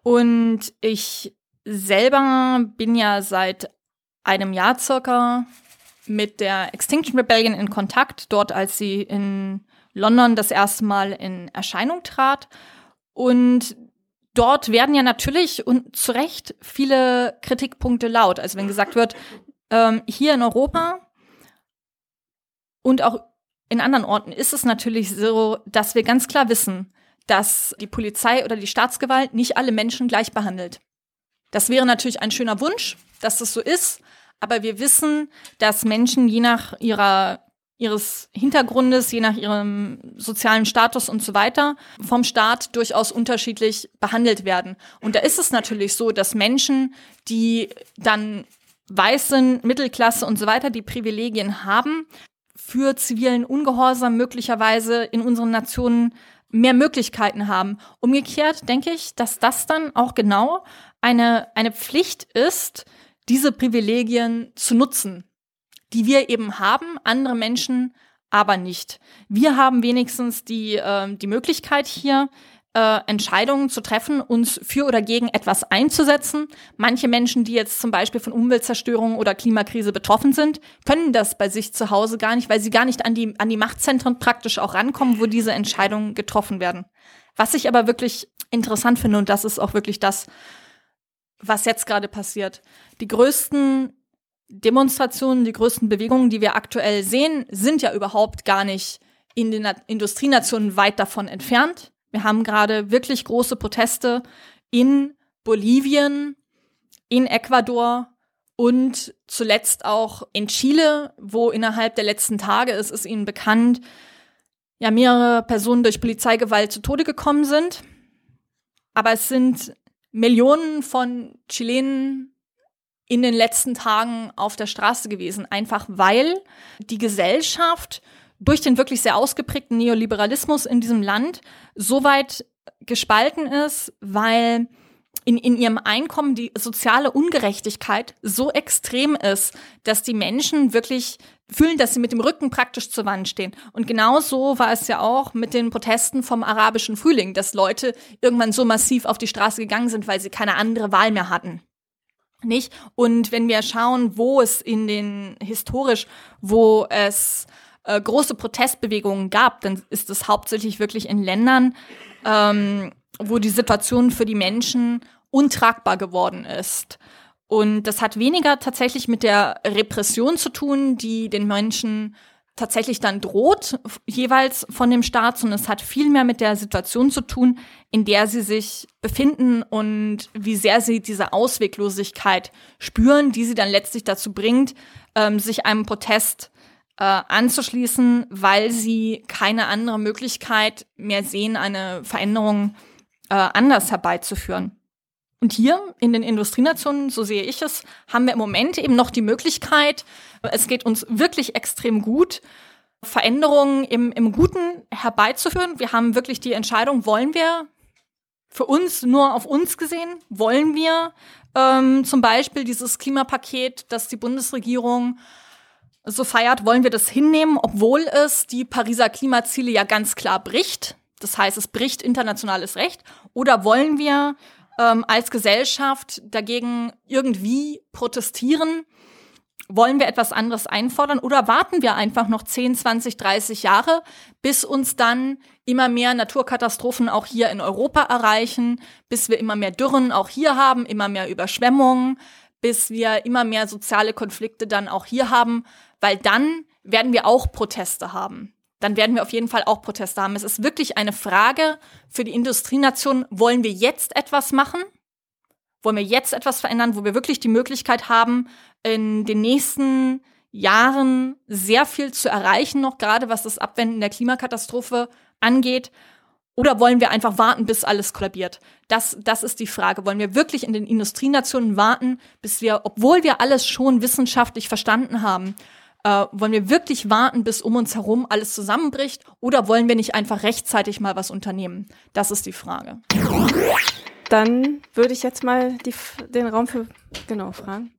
Und ich selber bin ja seit einem Jahr circa mit der Extinction Rebellion in Kontakt, dort als sie in London das erste Mal in Erscheinung trat. Und dort werden ja natürlich und zu Recht viele Kritikpunkte laut. Also wenn gesagt wird, ähm, hier in Europa und auch in anderen Orten ist es natürlich so, dass wir ganz klar wissen, dass die Polizei oder die Staatsgewalt nicht alle Menschen gleich behandelt. Das wäre natürlich ein schöner Wunsch, dass das so ist, aber wir wissen, dass Menschen je nach ihrer ihres Hintergrundes, je nach ihrem sozialen Status und so weiter, vom Staat durchaus unterschiedlich behandelt werden. Und da ist es natürlich so, dass Menschen, die dann weiß sind, Mittelklasse und so weiter, die Privilegien haben, für zivilen Ungehorsam möglicherweise in unseren Nationen mehr Möglichkeiten haben. Umgekehrt denke ich, dass das dann auch genau eine, eine Pflicht ist, diese Privilegien zu nutzen, die wir eben haben, andere Menschen aber nicht. Wir haben wenigstens die, äh, die Möglichkeit hier, äh, Entscheidungen zu treffen, uns für oder gegen etwas einzusetzen. Manche Menschen, die jetzt zum Beispiel von Umweltzerstörung oder Klimakrise betroffen sind, können das bei sich zu Hause gar nicht, weil sie gar nicht an die, an die Machtzentren praktisch auch rankommen, wo diese Entscheidungen getroffen werden. Was ich aber wirklich interessant finde, und das ist auch wirklich das, was jetzt gerade passiert. Die größten Demonstrationen, die größten Bewegungen, die wir aktuell sehen, sind ja überhaupt gar nicht in den Industrienationen weit davon entfernt. Wir haben gerade wirklich große Proteste in Bolivien, in Ecuador und zuletzt auch in Chile, wo innerhalb der letzten Tage, es ist Ihnen bekannt, ja mehrere Personen durch Polizeigewalt zu Tode gekommen sind. Aber es sind Millionen von Chilenen in den letzten Tagen auf der Straße gewesen, einfach weil die Gesellschaft durch den wirklich sehr ausgeprägten Neoliberalismus in diesem Land so weit gespalten ist, weil in, in ihrem Einkommen die soziale Ungerechtigkeit so extrem ist, dass die Menschen wirklich fühlen, dass sie mit dem Rücken praktisch zur Wand stehen. Und genau so war es ja auch mit den Protesten vom arabischen Frühling, dass Leute irgendwann so massiv auf die Straße gegangen sind, weil sie keine andere Wahl mehr hatten. Nicht? Und wenn wir schauen, wo es in den historisch, wo es äh, große Protestbewegungen gab, dann ist es hauptsächlich wirklich in Ländern, ähm, wo die Situation für die Menschen untragbar geworden ist. Und das hat weniger tatsächlich mit der Repression zu tun, die den Menschen tatsächlich dann droht, jeweils von dem Staat, sondern es hat viel mehr mit der Situation zu tun, in der sie sich befinden und wie sehr sie diese Ausweglosigkeit spüren, die sie dann letztlich dazu bringt, ähm, sich einem Protest äh, anzuschließen, weil sie keine andere Möglichkeit mehr sehen, eine Veränderung äh, anders herbeizuführen. Und hier in den Industrienationen, so sehe ich es, haben wir im Moment eben noch die Möglichkeit, es geht uns wirklich extrem gut, Veränderungen im, im Guten herbeizuführen. Wir haben wirklich die Entscheidung, wollen wir für uns nur auf uns gesehen, wollen wir ähm, zum Beispiel dieses Klimapaket, das die Bundesregierung so feiert, wollen wir das hinnehmen, obwohl es die Pariser Klimaziele ja ganz klar bricht. Das heißt, es bricht internationales Recht. Oder wollen wir ähm, als Gesellschaft dagegen irgendwie protestieren? Wollen wir etwas anderes einfordern oder warten wir einfach noch 10, 20, 30 Jahre, bis uns dann immer mehr Naturkatastrophen auch hier in Europa erreichen, bis wir immer mehr Dürren auch hier haben, immer mehr Überschwemmungen, bis wir immer mehr soziale Konflikte dann auch hier haben, weil dann werden wir auch Proteste haben dann werden wir auf jeden Fall auch Proteste haben. Es ist wirklich eine Frage für die Industrienation, wollen wir jetzt etwas machen? Wollen wir jetzt etwas verändern, wo wir wirklich die Möglichkeit haben, in den nächsten Jahren sehr viel zu erreichen, noch gerade was das Abwenden der Klimakatastrophe angeht? Oder wollen wir einfach warten, bis alles kollabiert? Das, das ist die Frage. Wollen wir wirklich in den Industrienationen warten, bis wir, obwohl wir alles schon wissenschaftlich verstanden haben, äh, wollen wir wirklich warten, bis um uns herum alles zusammenbricht? Oder wollen wir nicht einfach rechtzeitig mal was unternehmen? Das ist die Frage. Dann würde ich jetzt mal die, den Raum für genau fragen.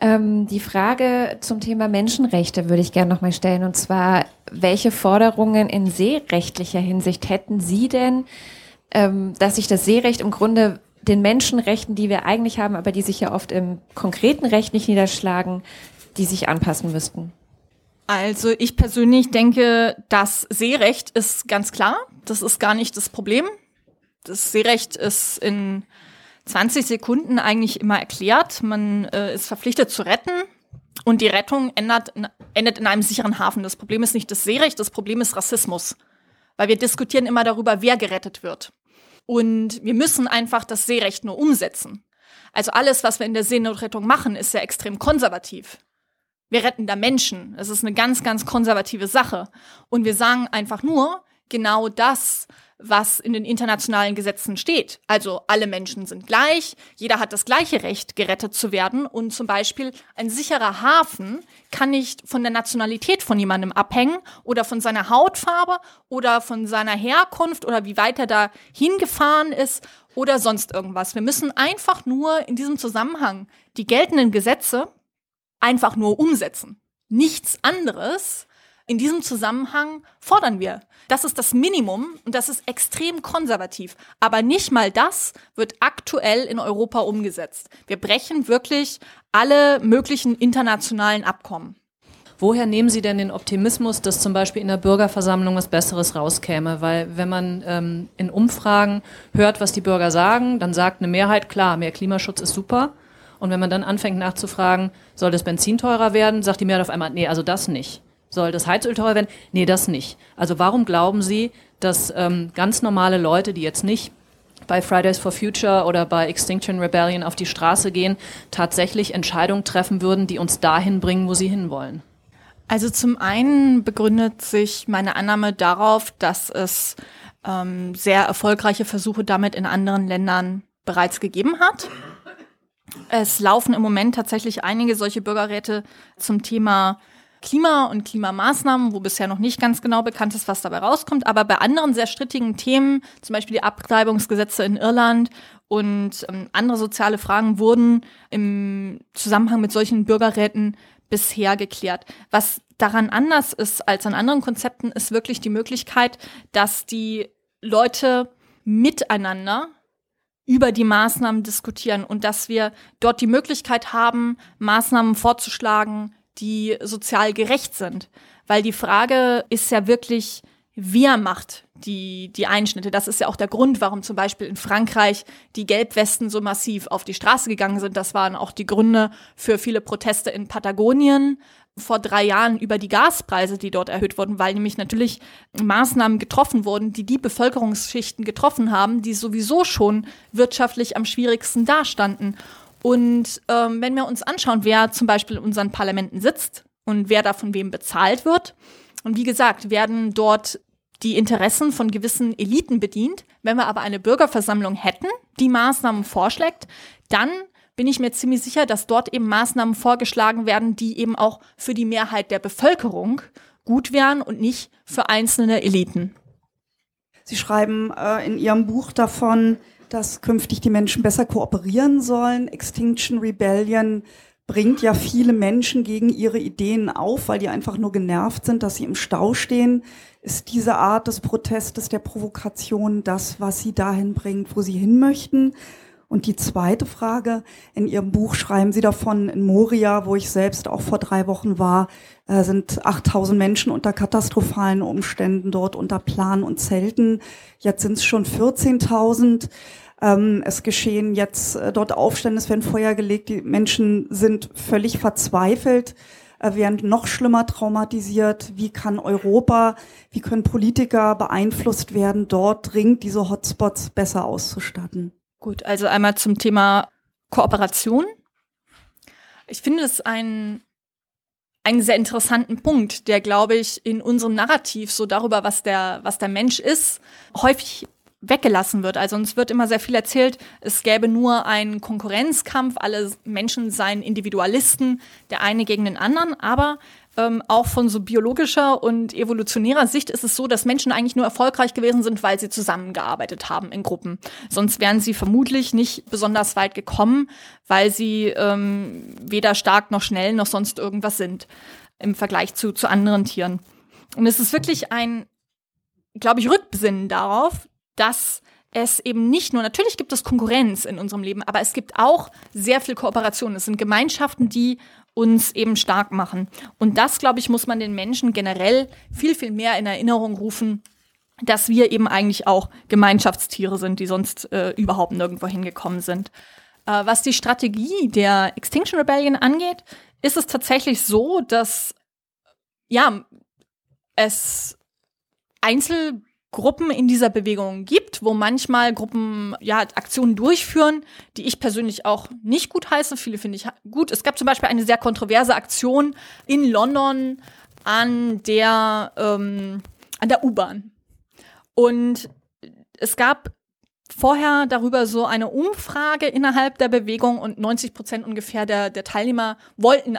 Ähm, die Frage zum Thema Menschenrechte würde ich gerne noch mal stellen. Und zwar, welche Forderungen in seerechtlicher Hinsicht hätten Sie denn, ähm, dass sich das Seerecht im Grunde den Menschenrechten, die wir eigentlich haben, aber die sich ja oft im konkreten Recht nicht niederschlagen, die sich anpassen müssten? Also ich persönlich denke, das Seerecht ist ganz klar. Das ist gar nicht das Problem. Das Seerecht ist in 20 Sekunden eigentlich immer erklärt. Man äh, ist verpflichtet zu retten und die Rettung ändert, endet in einem sicheren Hafen. Das Problem ist nicht das Seerecht, das Problem ist Rassismus. Weil wir diskutieren immer darüber, wer gerettet wird. Und wir müssen einfach das Seerecht nur umsetzen. Also alles, was wir in der Seenotrettung machen, ist ja extrem konservativ. Wir retten da Menschen. Es ist eine ganz, ganz konservative Sache. Und wir sagen einfach nur genau das, was in den internationalen Gesetzen steht. Also alle Menschen sind gleich, jeder hat das gleiche Recht, gerettet zu werden. Und zum Beispiel ein sicherer Hafen kann nicht von der Nationalität von jemandem abhängen oder von seiner Hautfarbe oder von seiner Herkunft oder wie weit er da hingefahren ist oder sonst irgendwas. Wir müssen einfach nur in diesem Zusammenhang die geltenden Gesetze einfach nur umsetzen. Nichts anderes in diesem Zusammenhang fordern wir. Das ist das Minimum und das ist extrem konservativ. Aber nicht mal das wird aktuell in Europa umgesetzt. Wir brechen wirklich alle möglichen internationalen Abkommen. Woher nehmen Sie denn den Optimismus, dass zum Beispiel in der Bürgerversammlung was Besseres rauskäme? Weil wenn man ähm, in Umfragen hört, was die Bürger sagen, dann sagt eine Mehrheit, klar, mehr Klimaschutz ist super. Und wenn man dann anfängt nachzufragen, soll das Benzin teurer werden, sagt die Mehrheit auf einmal, nee, also das nicht. Soll das Heizöl teurer werden? Nee, das nicht. Also warum glauben Sie, dass ähm, ganz normale Leute, die jetzt nicht bei Fridays for Future oder bei Extinction Rebellion auf die Straße gehen, tatsächlich Entscheidungen treffen würden, die uns dahin bringen, wo sie hinwollen? Also zum einen begründet sich meine Annahme darauf, dass es ähm, sehr erfolgreiche Versuche damit in anderen Ländern bereits gegeben hat. Es laufen im Moment tatsächlich einige solche Bürgerräte zum Thema Klima und Klimamaßnahmen, wo bisher noch nicht ganz genau bekannt ist, was dabei rauskommt. Aber bei anderen sehr strittigen Themen, zum Beispiel die Abtreibungsgesetze in Irland und ähm, andere soziale Fragen, wurden im Zusammenhang mit solchen Bürgerräten bisher geklärt. Was daran anders ist als an anderen Konzepten, ist wirklich die Möglichkeit, dass die Leute miteinander über die Maßnahmen diskutieren und dass wir dort die Möglichkeit haben, Maßnahmen vorzuschlagen, die sozial gerecht sind. Weil die Frage ist ja wirklich, wer macht die, die Einschnitte. Das ist ja auch der Grund, warum zum Beispiel in Frankreich die Gelbwesten so massiv auf die Straße gegangen sind. Das waren auch die Gründe für viele Proteste in Patagonien vor drei Jahren über die Gaspreise, die dort erhöht wurden, weil nämlich natürlich Maßnahmen getroffen wurden, die die Bevölkerungsschichten getroffen haben, die sowieso schon wirtschaftlich am schwierigsten dastanden. Und ähm, wenn wir uns anschauen, wer zum Beispiel in unseren Parlamenten sitzt und wer da von wem bezahlt wird, und wie gesagt, werden dort die Interessen von gewissen Eliten bedient. Wenn wir aber eine Bürgerversammlung hätten, die Maßnahmen vorschlägt, dann bin ich mir ziemlich sicher, dass dort eben Maßnahmen vorgeschlagen werden, die eben auch für die Mehrheit der Bevölkerung gut wären und nicht für einzelne Eliten. Sie schreiben äh, in Ihrem Buch davon, dass künftig die Menschen besser kooperieren sollen. Extinction Rebellion bringt ja viele Menschen gegen ihre Ideen auf, weil die einfach nur genervt sind, dass sie im Stau stehen. Ist diese Art des Protestes, der Provokation das, was sie dahin bringt, wo sie hin möchten? Und die zweite Frage, in Ihrem Buch schreiben Sie davon, in Moria, wo ich selbst auch vor drei Wochen war, äh, sind 8000 Menschen unter katastrophalen Umständen dort unter Plan und Zelten. Jetzt sind es schon 14.000. Ähm, es geschehen jetzt äh, dort Aufstände, es werden Feuer gelegt, die Menschen sind völlig verzweifelt, äh, werden noch schlimmer traumatisiert. Wie kann Europa, wie können Politiker beeinflusst werden, dort dringend diese Hotspots besser auszustatten? Gut, also einmal zum Thema Kooperation. Ich finde es ein einen sehr interessanten Punkt, der, glaube ich, in unserem Narrativ so darüber, was der, was der Mensch ist, häufig weggelassen wird. Also uns wird immer sehr viel erzählt, es gäbe nur einen Konkurrenzkampf, alle Menschen seien Individualisten, der eine gegen den anderen, aber ähm, auch von so biologischer und evolutionärer Sicht ist es so, dass Menschen eigentlich nur erfolgreich gewesen sind, weil sie zusammengearbeitet haben in Gruppen. Sonst wären sie vermutlich nicht besonders weit gekommen, weil sie ähm, weder stark noch schnell noch sonst irgendwas sind im Vergleich zu, zu anderen Tieren. Und es ist wirklich ein, glaube ich, Rückbesinnen darauf, dass es eben nicht nur, natürlich gibt es Konkurrenz in unserem Leben, aber es gibt auch sehr viel Kooperation. Es sind Gemeinschaften, die uns eben stark machen. Und das, glaube ich, muss man den Menschen generell viel, viel mehr in Erinnerung rufen, dass wir eben eigentlich auch Gemeinschaftstiere sind, die sonst äh, überhaupt nirgendwo hingekommen sind. Äh, was die Strategie der Extinction Rebellion angeht, ist es tatsächlich so, dass ja, es Einzel Gruppen in dieser Bewegung gibt, wo manchmal Gruppen ja Aktionen durchführen, die ich persönlich auch nicht gut heiße. Viele finde ich gut. Es gab zum Beispiel eine sehr kontroverse Aktion in London an der ähm, an der U-Bahn und es gab vorher darüber so eine Umfrage innerhalb der Bewegung und 90 Prozent ungefähr der, der Teilnehmer wollten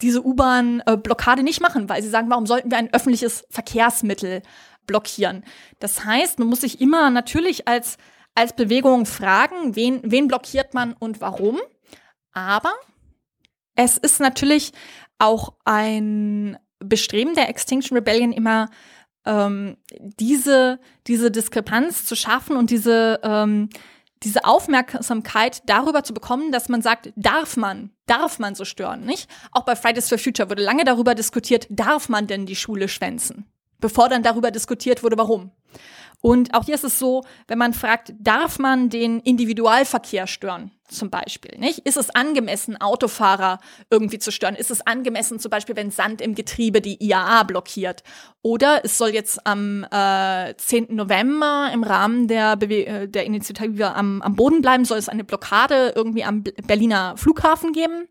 diese U-Bahn-Blockade nicht machen, weil sie sagen, warum sollten wir ein öffentliches Verkehrsmittel blockieren. Das heißt, man muss sich immer natürlich als, als Bewegung fragen, wen, wen blockiert man und warum. Aber es ist natürlich auch ein Bestreben der Extinction Rebellion immer ähm, diese, diese Diskrepanz zu schaffen und diese, ähm, diese Aufmerksamkeit darüber zu bekommen, dass man sagt, darf man, darf man so stören, nicht? Auch bei Fridays for Future wurde lange darüber diskutiert, darf man denn die Schule schwänzen? Bevor dann darüber diskutiert wurde, warum. Und auch hier ist es so, wenn man fragt, darf man den Individualverkehr stören, zum Beispiel, nicht? Ist es angemessen, Autofahrer irgendwie zu stören? Ist es angemessen, zum Beispiel, wenn Sand im Getriebe die IAA blockiert? Oder es soll jetzt am äh, 10. November im Rahmen der, Bewe äh, der Initiative am, am Boden bleiben, soll es eine Blockade irgendwie am Berliner Flughafen geben?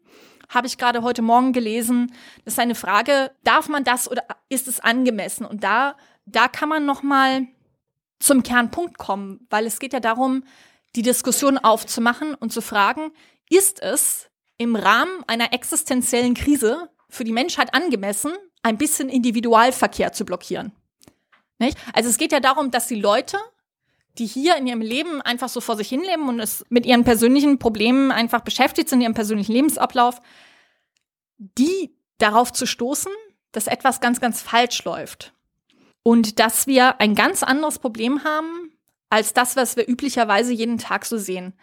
Habe ich gerade heute Morgen gelesen. Das ist eine Frage, darf man das oder ist es angemessen? Und da, da kann man noch mal zum Kernpunkt kommen, weil es geht ja darum, die Diskussion aufzumachen und zu fragen, ist es im Rahmen einer existenziellen Krise für die Menschheit angemessen, ein bisschen Individualverkehr zu blockieren? Nicht? Also es geht ja darum, dass die Leute, die hier in ihrem Leben einfach so vor sich hinleben und es mit ihren persönlichen Problemen einfach beschäftigt sind, ihrem persönlichen Lebensablauf, die darauf zu stoßen, dass etwas ganz, ganz falsch läuft. Und dass wir ein ganz anderes Problem haben als das, was wir üblicherweise jeden Tag so sehen.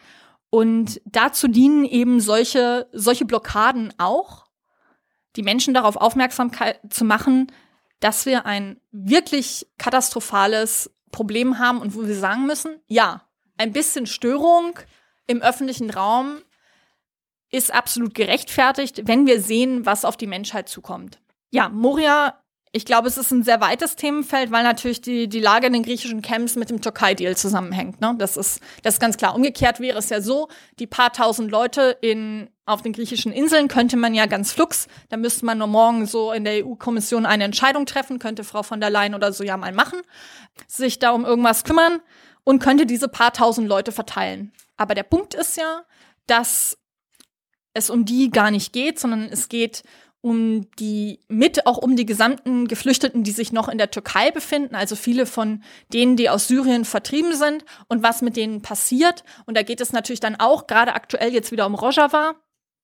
Und dazu dienen eben solche, solche Blockaden auch, die Menschen darauf aufmerksam zu machen, dass wir ein wirklich katastrophales Problem haben und wo wir sagen müssen, ja, ein bisschen Störung im öffentlichen Raum ist absolut gerechtfertigt, wenn wir sehen, was auf die Menschheit zukommt. Ja, Moria ich glaube, es ist ein sehr weites Themenfeld, weil natürlich die, die Lage in den griechischen Camps mit dem Türkei-Deal zusammenhängt. Ne? Das, ist, das ist ganz klar. Umgekehrt wäre es ja so, die paar tausend Leute in, auf den griechischen Inseln könnte man ja ganz flugs, da müsste man nur morgen so in der EU-Kommission eine Entscheidung treffen, könnte Frau von der Leyen oder so ja mal machen, sich da um irgendwas kümmern und könnte diese paar tausend Leute verteilen. Aber der Punkt ist ja, dass es um die gar nicht geht, sondern es geht um die, mit auch um die gesamten Geflüchteten, die sich noch in der Türkei befinden, also viele von denen, die aus Syrien vertrieben sind und was mit denen passiert. Und da geht es natürlich dann auch gerade aktuell jetzt wieder um Rojava.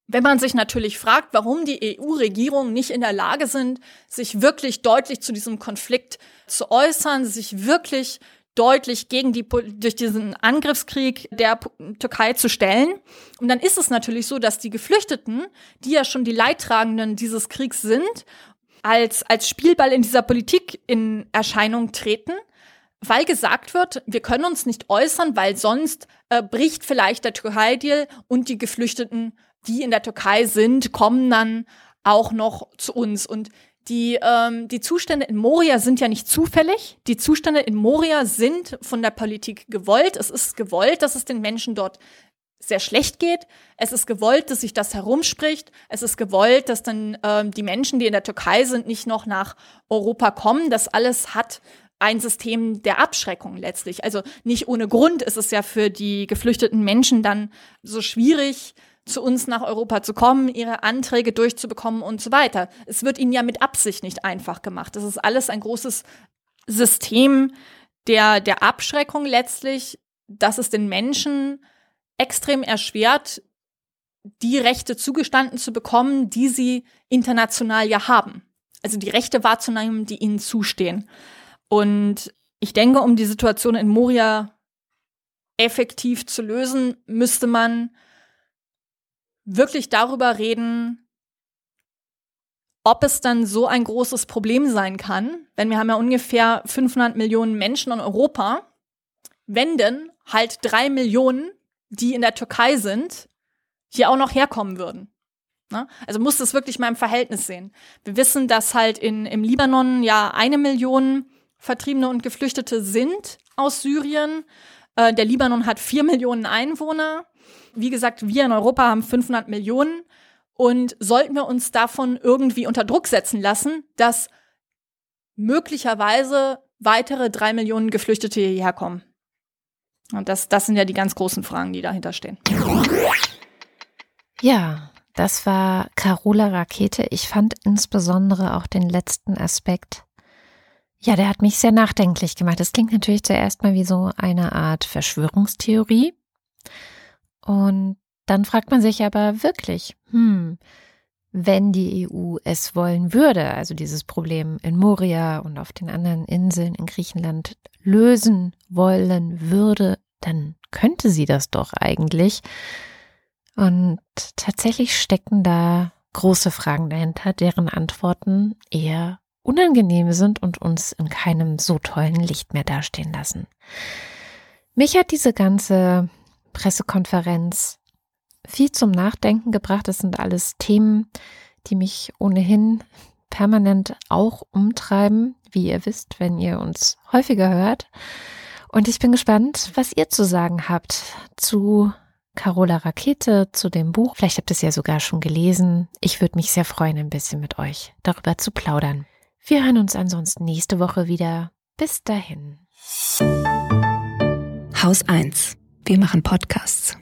Wenn man sich natürlich fragt, warum die EU-Regierungen nicht in der Lage sind, sich wirklich deutlich zu diesem Konflikt zu äußern, sich wirklich deutlich gegen die, durch diesen Angriffskrieg der Türkei zu stellen. Und dann ist es natürlich so, dass die Geflüchteten, die ja schon die Leidtragenden dieses Kriegs sind, als, als Spielball in dieser Politik in Erscheinung treten, weil gesagt wird, wir können uns nicht äußern, weil sonst äh, bricht vielleicht der Türkei-Deal und die Geflüchteten, die in der Türkei sind, kommen dann auch noch zu uns. Und die, ähm, die Zustände in Moria sind ja nicht zufällig. Die Zustände in Moria sind von der Politik gewollt. Es ist gewollt, dass es den Menschen dort sehr schlecht geht. Es ist gewollt, dass sich das herumspricht. Es ist gewollt, dass dann ähm, die Menschen, die in der Türkei sind, nicht noch nach Europa kommen. Das alles hat ein System der Abschreckung letztlich. Also nicht ohne Grund ist es ja für die geflüchteten Menschen dann so schwierig, zu uns nach Europa zu kommen, ihre Anträge durchzubekommen und so weiter. Es wird ihnen ja mit Absicht nicht einfach gemacht. Das ist alles ein großes System der, der Abschreckung letztlich, dass es den Menschen extrem erschwert, die Rechte zugestanden zu bekommen, die sie international ja haben. Also die Rechte wahrzunehmen, die ihnen zustehen. Und ich denke, um die Situation in Moria effektiv zu lösen, müsste man wirklich darüber reden, ob es dann so ein großes Problem sein kann, wenn wir haben ja ungefähr 500 Millionen Menschen in Europa, wenn denn halt drei Millionen, die in der Türkei sind, hier auch noch herkommen würden. Ne? Also muss das wirklich mal im Verhältnis sehen. Wir wissen, dass halt in, im Libanon ja eine Million Vertriebene und Geflüchtete sind aus Syrien. Äh, der Libanon hat vier Millionen Einwohner wie gesagt, wir in Europa haben 500 Millionen und sollten wir uns davon irgendwie unter Druck setzen lassen, dass möglicherweise weitere drei Millionen Geflüchtete hierher kommen. Und das, das sind ja die ganz großen Fragen, die dahinter stehen. Ja, das war Carola Rakete. Ich fand insbesondere auch den letzten Aspekt. Ja, der hat mich sehr nachdenklich gemacht. Das klingt natürlich zuerst mal wie so eine Art Verschwörungstheorie. Und dann fragt man sich aber wirklich, hm, wenn die EU es wollen würde, also dieses Problem in Moria und auf den anderen Inseln in Griechenland lösen wollen würde, dann könnte sie das doch eigentlich. Und tatsächlich stecken da große Fragen dahinter, deren Antworten eher unangenehm sind und uns in keinem so tollen Licht mehr dastehen lassen. Mich hat diese ganze Pressekonferenz viel zum Nachdenken gebracht. Das sind alles Themen, die mich ohnehin permanent auch umtreiben, wie ihr wisst, wenn ihr uns häufiger hört. Und ich bin gespannt, was ihr zu sagen habt zu Carola Rakete, zu dem Buch. Vielleicht habt ihr es ja sogar schon gelesen. Ich würde mich sehr freuen, ein bisschen mit euch darüber zu plaudern. Wir hören uns ansonsten nächste Woche wieder. Bis dahin. Haus 1 wir machen Podcasts.